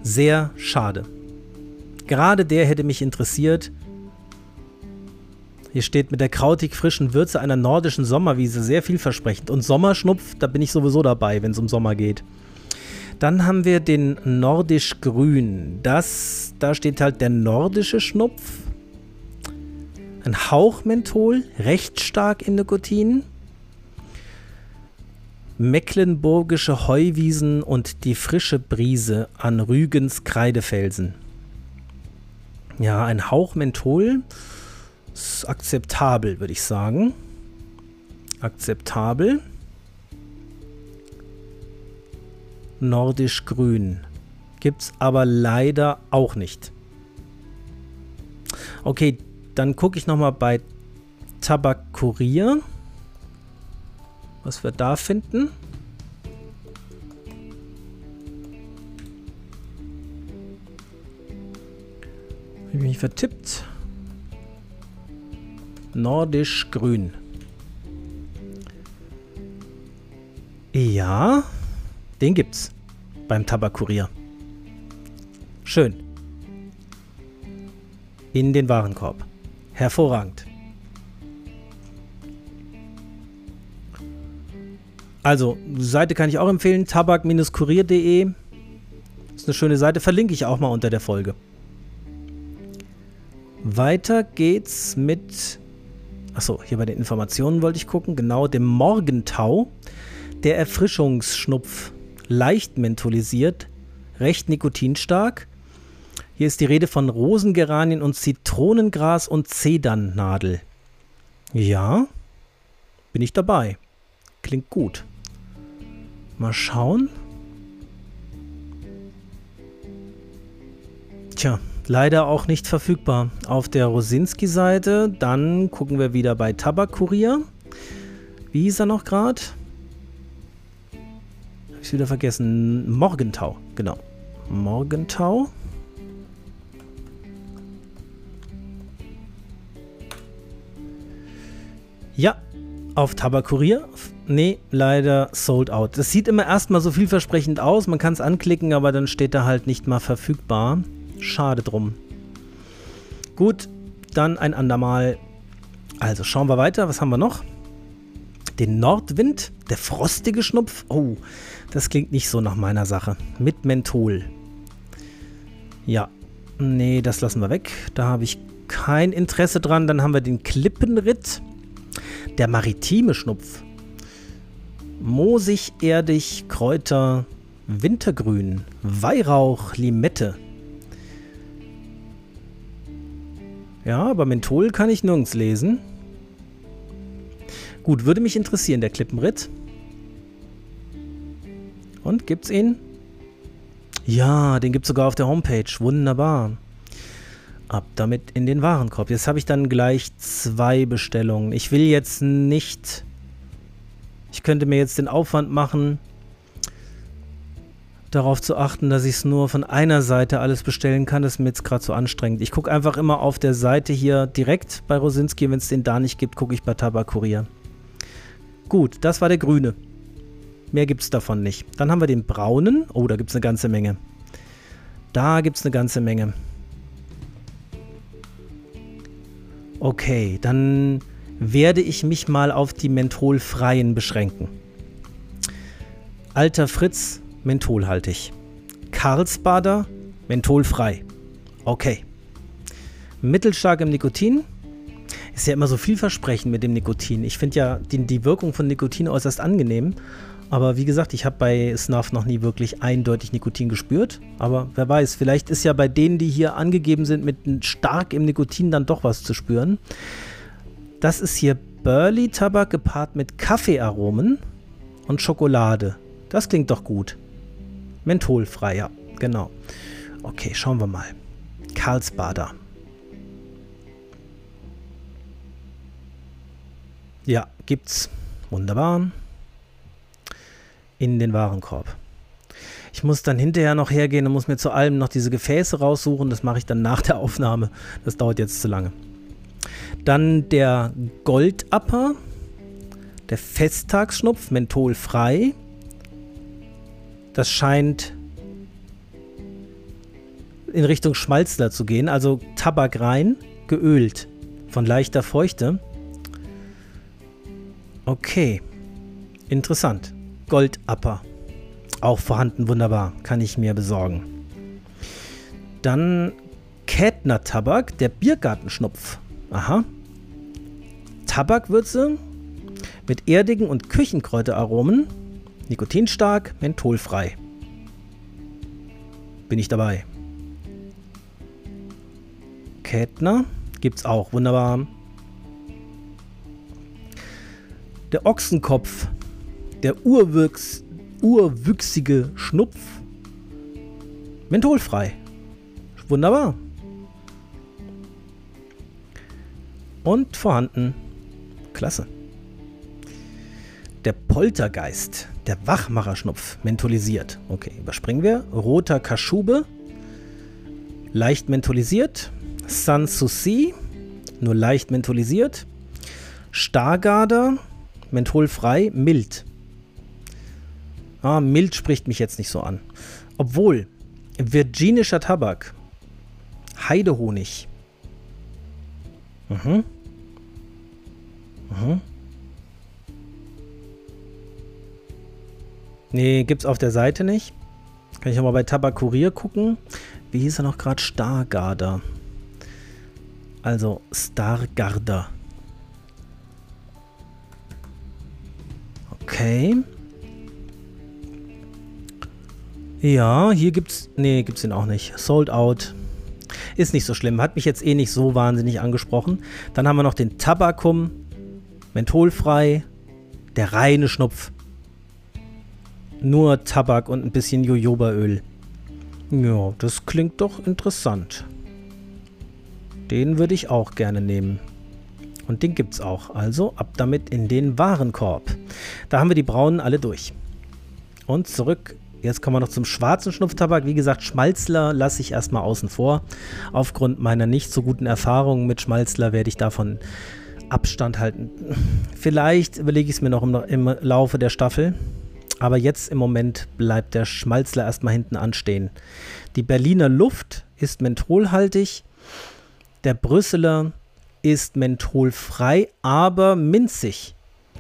Sehr schade. Gerade der hätte mich interessiert. Hier steht mit der krautig frischen Würze einer nordischen Sommerwiese sehr vielversprechend. Und Sommerschnupf, da bin ich sowieso dabei, wenn es um Sommer geht. Dann haben wir den nordisch grün. Das, da steht halt der nordische Schnupf. Ein Hauch Menthol, recht stark in Nikotin mecklenburgische Heuwiesen und die frische Brise an Rügens Kreidefelsen. Ja, ein Hauch Menthol ist akzeptabel, würde ich sagen. Akzeptabel. Nordisch grün. Gibt es aber leider auch nicht. Okay, dann gucke ich nochmal bei Tabak Kurier was wir da finden. Ich mich vertippt. Nordisch grün. Ja, den gibt's beim Tabakkurier. Schön. In den Warenkorb. Hervorragend. Also, Seite kann ich auch empfehlen, tabak-kurier.de. Ist eine schöne Seite, verlinke ich auch mal unter der Folge. Weiter geht's mit. Achso, hier bei den Informationen wollte ich gucken. Genau, dem Morgentau. Der Erfrischungsschnupf. Leicht mentholisiert, recht nikotinstark. Hier ist die Rede von Rosengeranien und Zitronengras und Zedernnadel. Ja, bin ich dabei. Klingt gut. Mal schauen. Tja, leider auch nicht verfügbar. Auf der Rosinski-Seite, dann gucken wir wieder bei Tabakkurier. Wie hieß er noch gerade? Hab ich wieder vergessen. Morgentau, genau. Morgentau. Ja, auf Tabakkurier. Nee, leider sold out. Das sieht immer erstmal so vielversprechend aus. Man kann es anklicken, aber dann steht da halt nicht mal verfügbar. Schade drum. Gut, dann ein andermal. Also schauen wir weiter. Was haben wir noch? Den Nordwind, der frostige Schnupf. Oh, das klingt nicht so nach meiner Sache. Mit Menthol. Ja, nee, das lassen wir weg. Da habe ich kein Interesse dran. Dann haben wir den Klippenritt. Der maritime Schnupf. Moosig, erdig, Kräuter, Wintergrün, Weihrauch, Limette. Ja, aber Menthol kann ich nirgends lesen. Gut, würde mich interessieren, der Klippenritt. Und gibt's ihn? Ja, den gibt's sogar auf der Homepage. Wunderbar. Ab damit in den Warenkorb. Jetzt habe ich dann gleich zwei Bestellungen. Ich will jetzt nicht... Ich könnte mir jetzt den Aufwand machen, darauf zu achten, dass ich es nur von einer Seite alles bestellen kann. Das ist mir jetzt gerade so anstrengend. Ich gucke einfach immer auf der Seite hier direkt bei Rosinski. Wenn es den da nicht gibt, gucke ich bei Tabakkurier. Gut, das war der grüne. Mehr gibt es davon nicht. Dann haben wir den braunen. Oh, da gibt es eine ganze Menge. Da gibt es eine ganze Menge. Okay, dann werde ich mich mal auf die mentholfreien beschränken. Alter Fritz, mentholhaltig. Karlsbader, mentholfrei. Okay. Mittelstark im Nikotin. Ist ja immer so vielversprechend mit dem Nikotin. Ich finde ja die, die Wirkung von Nikotin äußerst angenehm. Aber wie gesagt, ich habe bei Snuff noch nie wirklich eindeutig Nikotin gespürt. Aber wer weiß, vielleicht ist ja bei denen, die hier angegeben sind, mit stark im Nikotin dann doch was zu spüren. Das ist hier Burley-Tabak gepaart mit Kaffeearomen und Schokolade. Das klingt doch gut. Mentholfrei, ja, genau. Okay, schauen wir mal. Karlsbader. Ja, gibt's. Wunderbar in den Warenkorb. Ich muss dann hinterher noch hergehen und muss mir zu allem noch diese Gefäße raussuchen. Das mache ich dann nach der Aufnahme. Das dauert jetzt zu lange. Dann der Goldapper, der Festtagsschnupf, mentholfrei. Das scheint in Richtung Schmalzler zu gehen, also Tabak rein, geölt, von leichter Feuchte. Okay, interessant. Goldapper. Auch vorhanden, wunderbar. Kann ich mir besorgen. Dann Kätner Tabak, der Biergartenschnupf. Aha. Tabakwürze mit erdigen und Küchenkräuteraromen. Nikotinstark, mentholfrei. Bin ich dabei. Kätner gibt's auch, wunderbar. Der Ochsenkopf der urwüchs, urwüchsige Schnupf. Mentholfrei. Wunderbar. Und vorhanden. Klasse. Der Poltergeist, der Wachmacherschnupf, mentholisiert. Okay, überspringen wir. Roter Kaschube, leicht mentholisiert. Sanssouci, nur leicht mentholisiert. Stargarder, mentholfrei, mild. Ah, mild spricht mich jetzt nicht so an. Obwohl, virginischer Tabak, Heidehonig. Mhm. Mhm. Nee, gibt's auf der Seite nicht. Kann ich aber bei Tabakurier gucken. Wie hieß er noch gerade? Stargarder. Also Stargarder. Okay. Ja, hier gibt's. Nee, gibt's den auch nicht. Sold out. Ist nicht so schlimm. Hat mich jetzt eh nicht so wahnsinnig angesprochen. Dann haben wir noch den Tabakum. Mentholfrei. Der reine Schnupf. Nur Tabak und ein bisschen Jojobaöl. Ja, das klingt doch interessant. Den würde ich auch gerne nehmen. Und den gibt's auch. Also ab damit in den Warenkorb. Da haben wir die braunen alle durch. Und zurück. Jetzt kommen wir noch zum schwarzen Schnupftabak. Wie gesagt, Schmalzler lasse ich erstmal außen vor. Aufgrund meiner nicht so guten Erfahrungen mit Schmalzler werde ich davon Abstand halten. Vielleicht überlege ich es mir noch im, im Laufe der Staffel. Aber jetzt im Moment bleibt der Schmalzler erstmal hinten anstehen. Die Berliner Luft ist mentholhaltig. Der Brüsseler ist mentholfrei, aber minzig.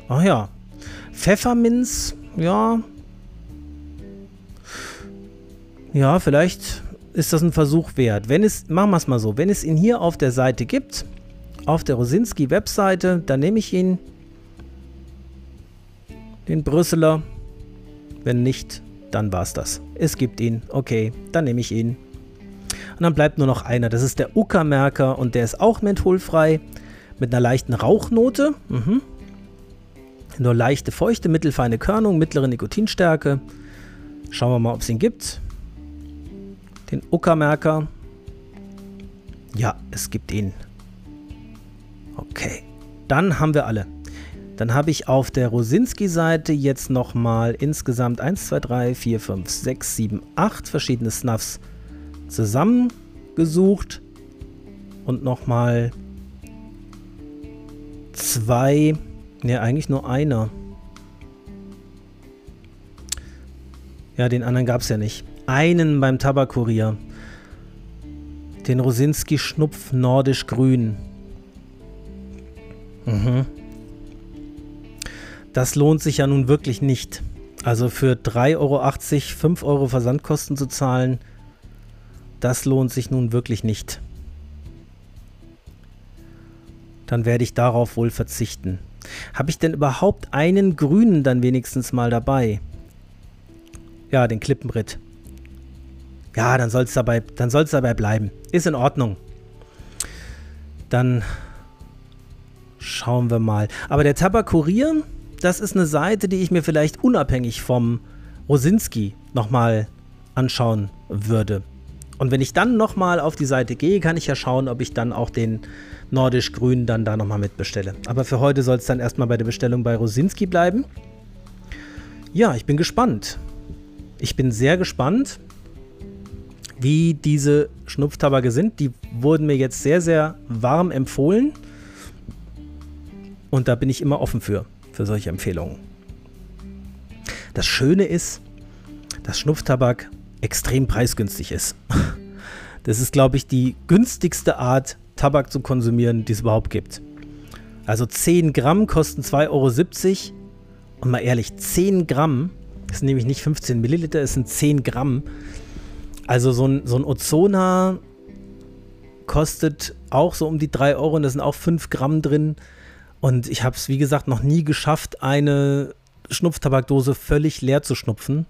Ach ja. Pfefferminz, ja. Ja, vielleicht ist das ein Versuch wert. Wenn es, machen wir es mal so, wenn es ihn hier auf der Seite gibt, auf der Rosinski-Webseite, dann nehme ich ihn, den Brüsseler. Wenn nicht, dann war es das. Es gibt ihn, okay, dann nehme ich ihn. Und dann bleibt nur noch einer, das ist der Uka-Merker und der ist auch mentholfrei mit einer leichten Rauchnote. Mhm. Nur leichte, feuchte, mittelfeine Körnung, mittlere Nikotinstärke. Schauen wir mal, ob es ihn gibt. Den Uka-Merker. Ja, es gibt ihn. Okay, dann haben wir alle. Dann habe ich auf der Rosinski-Seite jetzt nochmal insgesamt 1, 2, 3, 4, 5, 6, 7, 8 verschiedene Snuffs zusammengesucht und nochmal zwei, ne, eigentlich nur einer. Ja, den anderen gab es ja nicht. Einen beim Tabakkurier. Den Rosinski Schnupf Nordisch Grün. Mhm. Das lohnt sich ja nun wirklich nicht. Also für 3,80 Euro 5 Euro Versandkosten zu zahlen, das lohnt sich nun wirklich nicht. Dann werde ich darauf wohl verzichten. Habe ich denn überhaupt einen grünen dann wenigstens mal dabei? Ja, den Klippenritt. Ja, dann soll es dabei, dabei bleiben. Ist in Ordnung. Dann schauen wir mal. Aber der Tabakkurier, das ist eine Seite, die ich mir vielleicht unabhängig vom Rosinski nochmal anschauen würde. Und wenn ich dann nochmal auf die Seite gehe, kann ich ja schauen, ob ich dann auch den Nordisch Grün dann da nochmal mitbestelle. Aber für heute soll es dann erstmal bei der Bestellung bei Rosinski bleiben. Ja, ich bin gespannt. Ich bin sehr gespannt, wie diese Schnupftabake sind. Die wurden mir jetzt sehr, sehr warm empfohlen. Und da bin ich immer offen für, für solche Empfehlungen. Das Schöne ist, dass Schnupftabak extrem preisgünstig ist. Das ist, glaube ich, die günstigste Art, Tabak zu konsumieren, die es überhaupt gibt. Also 10 Gramm kosten 2,70 Euro. Und mal ehrlich, 10 Gramm, das sind nämlich nicht 15 Milliliter, es sind 10 Gramm. Also so ein, so ein Ozona kostet auch so um die 3 Euro und da sind auch 5 Gramm drin. Und ich habe es, wie gesagt, noch nie geschafft, eine Schnupftabakdose völlig leer zu schnupfen.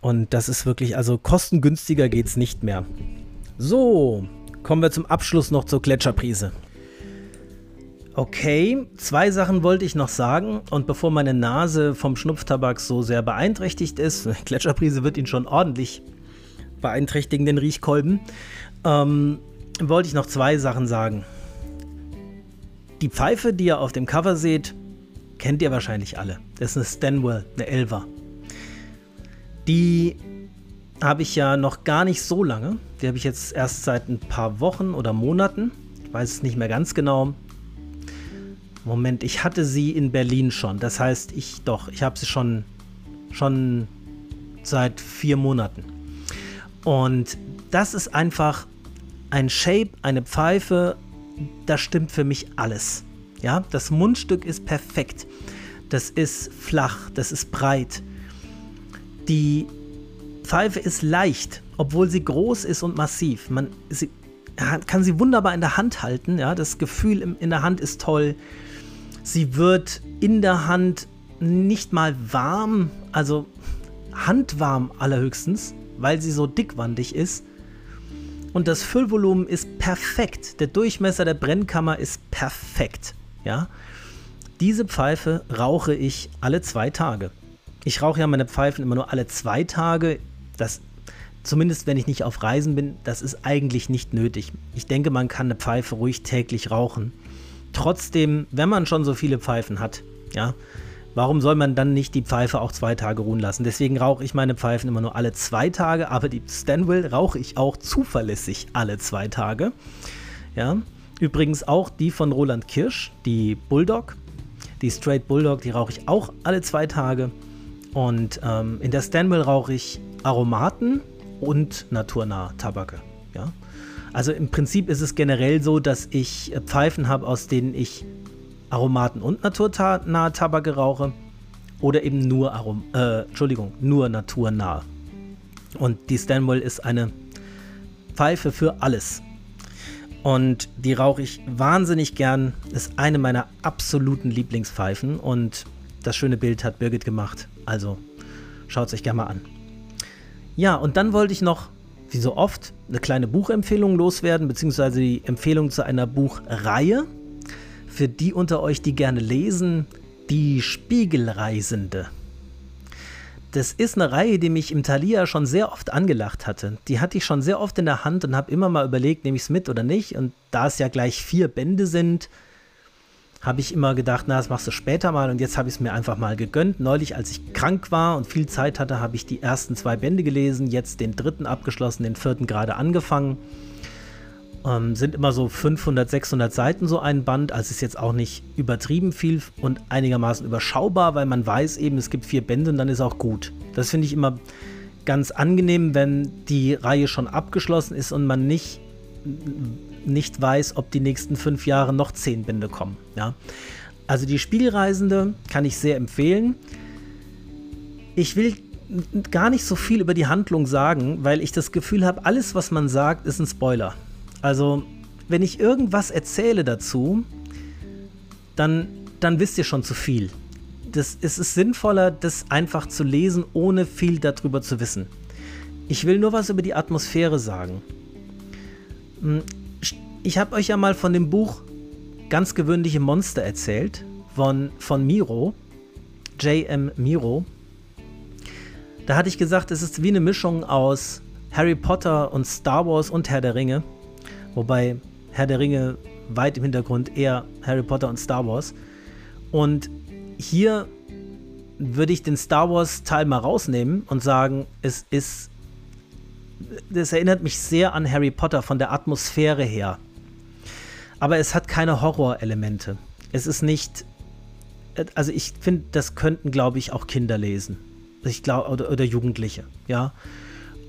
Und das ist wirklich, also kostengünstiger geht es nicht mehr. So, kommen wir zum Abschluss noch zur Gletscherprise. Okay, zwei Sachen wollte ich noch sagen. Und bevor meine Nase vom Schnupftabak so sehr beeinträchtigt ist, Gletscherprise wird ihn schon ordentlich beeinträchtigen, den Riechkolben, ähm, wollte ich noch zwei Sachen sagen. Die Pfeife, die ihr auf dem Cover seht, kennt ihr wahrscheinlich alle. Das ist eine Stanwell, eine Elva. Die habe ich ja noch gar nicht so lange. Die habe ich jetzt erst seit ein paar Wochen oder Monaten. Ich weiß es nicht mehr ganz genau. Moment, ich hatte sie in Berlin schon. Das heißt, ich doch, ich habe sie schon, schon seit vier Monaten. Und das ist einfach ein Shape, eine Pfeife, da stimmt für mich alles. Ja, das Mundstück ist perfekt. Das ist flach, das ist breit. Die Pfeife ist leicht, obwohl sie groß ist und massiv. Man sie, kann sie wunderbar in der Hand halten. Ja, das Gefühl in der Hand ist toll. Sie wird in der Hand nicht mal warm, also handwarm allerhöchstens, weil sie so dickwandig ist und das Füllvolumen ist perfekt. Der Durchmesser der Brennkammer ist perfekt. Ja? Diese Pfeife rauche ich alle zwei Tage. Ich rauche ja meine Pfeifen immer nur alle zwei Tage. Das, zumindest wenn ich nicht auf Reisen bin, das ist eigentlich nicht nötig. Ich denke, man kann eine Pfeife ruhig täglich rauchen. Trotzdem, wenn man schon so viele Pfeifen hat, ja, warum soll man dann nicht die Pfeife auch zwei Tage ruhen lassen? Deswegen rauche ich meine Pfeifen immer nur alle zwei Tage, aber die Stanwell rauche ich auch zuverlässig alle zwei Tage. Ja, übrigens auch die von Roland Kirsch, die Bulldog, die Straight Bulldog, die rauche ich auch alle zwei Tage. Und ähm, in der Stanwell rauche ich Aromaten und naturnahe Tabake. Ja? Also im Prinzip ist es generell so, dass ich äh, Pfeifen habe, aus denen ich Aromaten und naturnahe Tabake rauche oder eben nur Arom äh, Entschuldigung, nur naturnahe. Und die Stanwell ist eine Pfeife für alles. Und die rauche ich wahnsinnig gern. Ist eine meiner absoluten Lieblingspfeifen. Und das schöne Bild hat Birgit gemacht. Also schaut es euch gerne mal an. Ja, und dann wollte ich noch, wie so oft, eine kleine Buchempfehlung loswerden, beziehungsweise die Empfehlung zu einer Buchreihe. Für die unter euch, die gerne lesen, die Spiegelreisende. Das ist eine Reihe, die mich im Thalia schon sehr oft angelacht hatte. Die hatte ich schon sehr oft in der Hand und habe immer mal überlegt, nehme ich es mit oder nicht. Und da es ja gleich vier Bände sind, habe ich immer gedacht, na, das machst du später mal und jetzt habe ich es mir einfach mal gegönnt. Neulich, als ich krank war und viel Zeit hatte, habe ich die ersten zwei Bände gelesen, jetzt den dritten abgeschlossen, den vierten gerade angefangen. Ähm, sind immer so 500, 600 Seiten so ein Band, also ist jetzt auch nicht übertrieben viel und einigermaßen überschaubar, weil man weiß eben, es gibt vier Bände und dann ist auch gut. Das finde ich immer ganz angenehm, wenn die Reihe schon abgeschlossen ist und man nicht nicht weiß, ob die nächsten fünf Jahre noch zehn Bände kommen. Ja? Also die Spielreisende kann ich sehr empfehlen. Ich will gar nicht so viel über die Handlung sagen, weil ich das Gefühl habe, alles, was man sagt, ist ein Spoiler. Also, wenn ich irgendwas erzähle dazu, dann, dann wisst ihr schon zu viel. Das, es ist sinnvoller, das einfach zu lesen, ohne viel darüber zu wissen. Ich will nur was über die Atmosphäre sagen. Hm, ich habe euch ja mal von dem Buch Ganz gewöhnliche Monster erzählt, von, von Miro, J.M. Miro. Da hatte ich gesagt, es ist wie eine Mischung aus Harry Potter und Star Wars und Herr der Ringe. Wobei Herr der Ringe weit im Hintergrund eher Harry Potter und Star Wars. Und hier würde ich den Star Wars Teil mal rausnehmen und sagen, es ist. Das erinnert mich sehr an Harry Potter von der Atmosphäre her aber es hat keine Horrorelemente. Es ist nicht. Also ich finde, das könnten, glaube ich, auch Kinder lesen. Ich glaube, oder, oder, Jugendliche, ja.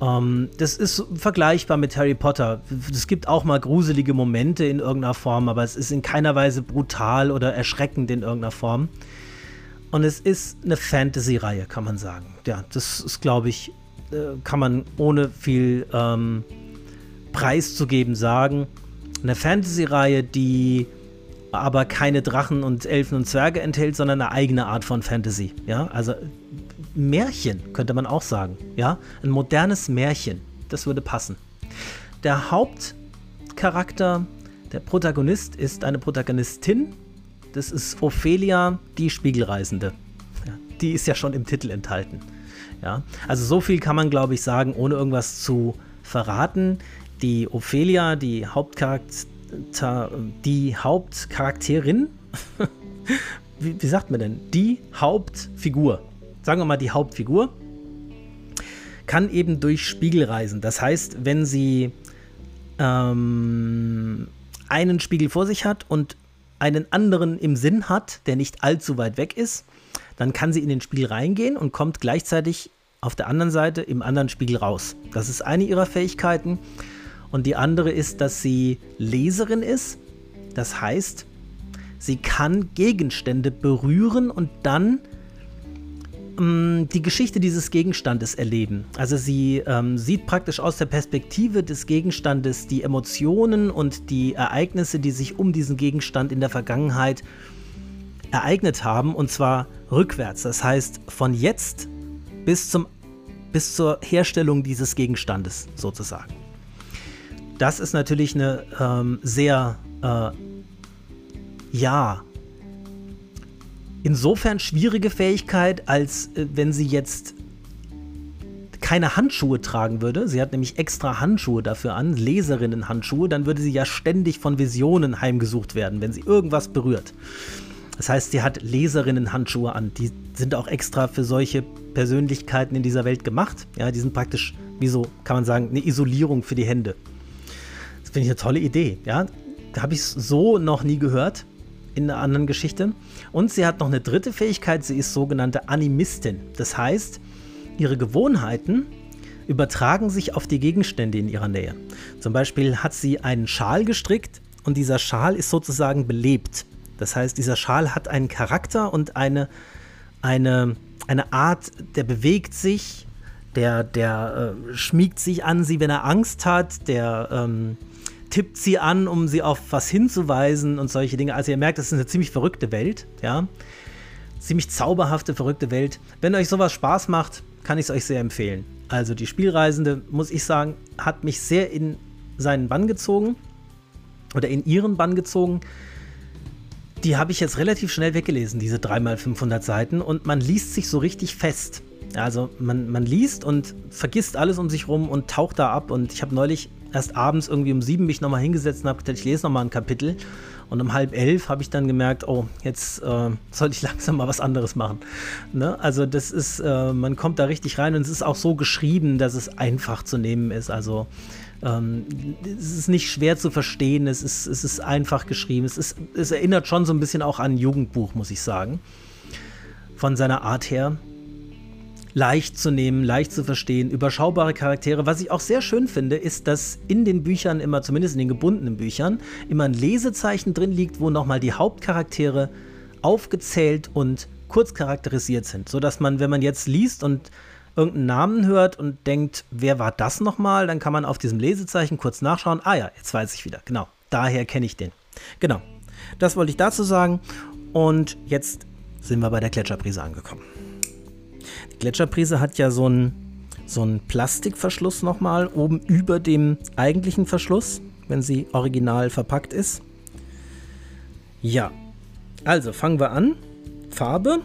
Ähm, das ist vergleichbar mit Harry Potter. Es gibt auch mal gruselige Momente in irgendeiner Form, aber es ist in keiner Weise brutal oder erschreckend in irgendeiner Form. Und es ist eine Fantasy-Reihe, kann man sagen. Ja, das ist, glaube ich, äh, kann man ohne viel ähm, preiszugeben sagen eine Fantasy-Reihe, die aber keine Drachen und Elfen und Zwerge enthält, sondern eine eigene Art von Fantasy. Ja, also Märchen könnte man auch sagen. Ja, ein modernes Märchen. Das würde passen. Der Hauptcharakter, der Protagonist, ist eine Protagonistin. Das ist Ophelia, die Spiegelreisende. Ja, die ist ja schon im Titel enthalten. Ja, also so viel kann man, glaube ich, sagen, ohne irgendwas zu verraten die Ophelia, die Hauptcharakter, die Hauptcharakterin, wie, wie, sagt man denn? Die Hauptfigur, sagen wir mal die Hauptfigur, kann eben durch Spiegel reisen. Das heißt, wenn sie ähm, einen Spiegel vor sich hat und einen anderen im Sinn hat, der nicht allzu weit weg ist, dann kann sie in den Spiegel reingehen und kommt gleichzeitig auf der anderen Seite im anderen Spiegel raus. Das ist eine ihrer Fähigkeiten. Und die andere ist, dass sie Leserin ist. Das heißt, sie kann Gegenstände berühren und dann ähm, die Geschichte dieses Gegenstandes erleben. Also sie ähm, sieht praktisch aus der Perspektive des Gegenstandes die Emotionen und die Ereignisse, die sich um diesen Gegenstand in der Vergangenheit ereignet haben, und zwar rückwärts. Das heißt, von jetzt bis, zum, bis zur Herstellung dieses Gegenstandes sozusagen. Das ist natürlich eine ähm, sehr, äh, ja, insofern schwierige Fähigkeit, als äh, wenn sie jetzt keine Handschuhe tragen würde, sie hat nämlich extra Handschuhe dafür an, Leserinnen-Handschuhe, dann würde sie ja ständig von Visionen heimgesucht werden, wenn sie irgendwas berührt. Das heißt, sie hat Leserinnen-Handschuhe an. Die sind auch extra für solche Persönlichkeiten in dieser Welt gemacht. Ja, die sind praktisch, wie so, kann man sagen, eine Isolierung für die Hände. Das finde ich eine tolle Idee. Ja, habe ich so noch nie gehört in einer anderen Geschichte. Und sie hat noch eine dritte Fähigkeit. Sie ist sogenannte Animistin. Das heißt, ihre Gewohnheiten übertragen sich auf die Gegenstände in ihrer Nähe. Zum Beispiel hat sie einen Schal gestrickt und dieser Schal ist sozusagen belebt. Das heißt, dieser Schal hat einen Charakter und eine, eine, eine Art, der bewegt sich, der, der äh, schmiegt sich an sie, wenn er Angst hat, der ähm, tippt sie an, um sie auf was hinzuweisen und solche Dinge. Also ihr merkt, das ist eine ziemlich verrückte Welt, ja. Ziemlich zauberhafte, verrückte Welt. Wenn euch sowas Spaß macht, kann ich es euch sehr empfehlen. Also die Spielreisende, muss ich sagen, hat mich sehr in seinen Bann gezogen oder in ihren Bann gezogen. Die habe ich jetzt relativ schnell weggelesen, diese 3x500 Seiten, und man liest sich so richtig fest. Also man, man liest und vergisst alles um sich rum und taucht da ab. Und ich habe neulich erst abends irgendwie um sieben mich nochmal hingesetzt und habe gedacht, ich lese nochmal ein Kapitel. Und um halb elf habe ich dann gemerkt, oh, jetzt äh, sollte ich langsam mal was anderes machen. Ne? Also das ist, äh, man kommt da richtig rein und es ist auch so geschrieben, dass es einfach zu nehmen ist. Also ähm, es ist nicht schwer zu verstehen, es ist, es ist einfach geschrieben. Es, ist, es erinnert schon so ein bisschen auch an ein Jugendbuch, muss ich sagen. Von seiner Art her. Leicht zu nehmen, leicht zu verstehen, überschaubare Charaktere. Was ich auch sehr schön finde, ist, dass in den Büchern immer, zumindest in den gebundenen Büchern, immer ein Lesezeichen drin liegt, wo nochmal die Hauptcharaktere aufgezählt und kurz charakterisiert sind, sodass man, wenn man jetzt liest und irgendeinen Namen hört und denkt, wer war das nochmal, dann kann man auf diesem Lesezeichen kurz nachschauen. Ah ja, jetzt weiß ich wieder. Genau, daher kenne ich den. Genau, das wollte ich dazu sagen. Und jetzt sind wir bei der Gletscherprise angekommen. Die Gletscherprise hat ja so einen so Plastikverschluss nochmal oben über dem eigentlichen Verschluss, wenn sie original verpackt ist. Ja, also fangen wir an. Farbe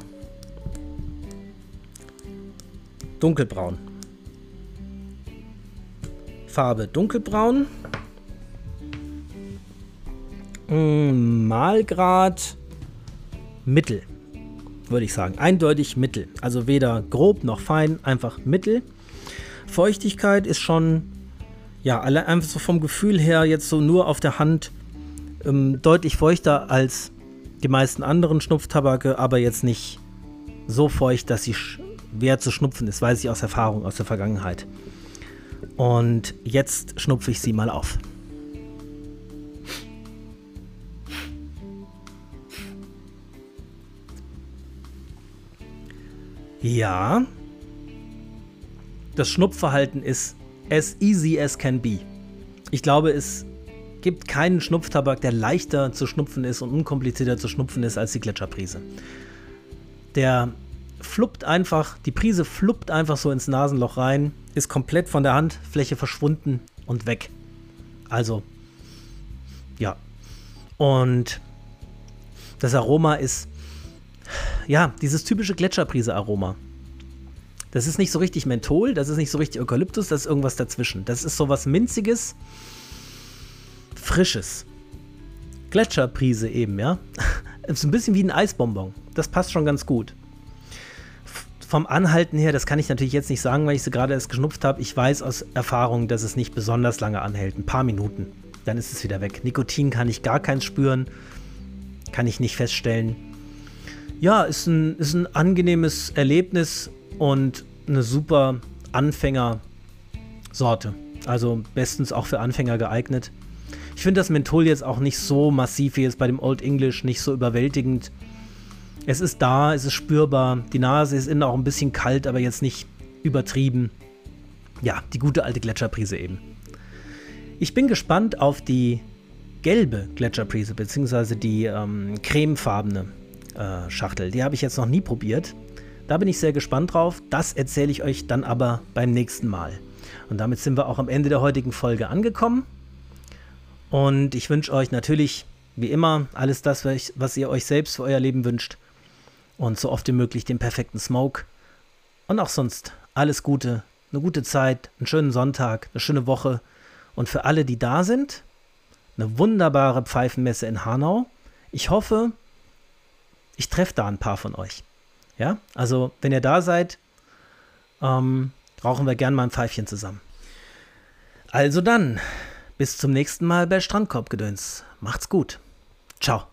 dunkelbraun. Farbe dunkelbraun. Mm, Malgrad mittel, würde ich sagen. Eindeutig mittel. Also weder grob noch fein, einfach mittel. Feuchtigkeit ist schon, ja, einfach so vom Gefühl her jetzt so nur auf der Hand ähm, deutlich feuchter als die meisten anderen Schnupftabake, aber jetzt nicht so feucht, dass sie wer zu schnupfen ist, weiß ich aus Erfahrung, aus der Vergangenheit. Und jetzt schnupfe ich sie mal auf. Ja, das Schnupfverhalten ist as easy as can be. Ich glaube, es gibt keinen Schnupftabak, der leichter zu schnupfen ist und unkomplizierter zu schnupfen ist als die Gletscherprise. Der fluppt einfach, die Prise fluppt einfach so ins Nasenloch rein, ist komplett von der Handfläche verschwunden und weg. Also, ja. Und das Aroma ist, ja, dieses typische Gletscherprise-Aroma. Das ist nicht so richtig Menthol, das ist nicht so richtig Eukalyptus, das ist irgendwas dazwischen. Das ist so was Minziges, Frisches. Gletscherprise eben, ja. ist ein bisschen wie ein Eisbonbon. Das passt schon ganz gut vom Anhalten her, das kann ich natürlich jetzt nicht sagen, weil ich sie gerade erst geschnupft habe. Ich weiß aus Erfahrung, dass es nicht besonders lange anhält. Ein paar Minuten. Dann ist es wieder weg. Nikotin kann ich gar keins spüren. Kann ich nicht feststellen. Ja, ist ein, ist ein angenehmes Erlebnis und eine super Anfängersorte. Also bestens auch für Anfänger geeignet. Ich finde das Menthol jetzt auch nicht so massiv wie jetzt bei dem Old English, nicht so überwältigend. Es ist da, es ist spürbar. Die Nase ist innen auch ein bisschen kalt, aber jetzt nicht übertrieben. Ja, die gute alte Gletscherprise eben. Ich bin gespannt auf die gelbe Gletscherprise, beziehungsweise die ähm, cremefarbene äh, Schachtel. Die habe ich jetzt noch nie probiert. Da bin ich sehr gespannt drauf. Das erzähle ich euch dann aber beim nächsten Mal. Und damit sind wir auch am Ende der heutigen Folge angekommen. Und ich wünsche euch natürlich, wie immer, alles das, was ihr euch selbst für euer Leben wünscht und so oft wie möglich den perfekten Smoke. Und auch sonst alles Gute eine gute Zeit, einen schönen Sonntag, eine schöne Woche. Und für alle, die da sind, eine wunderbare Pfeifenmesse in Hanau. Ich hoffe, ich treffe da ein paar von euch. Ja, also wenn ihr da seid, ähm, rauchen wir gern mal ein Pfeifchen zusammen. Also dann, bis zum nächsten Mal bei Strandkorbgedöns. Macht's gut. Ciao.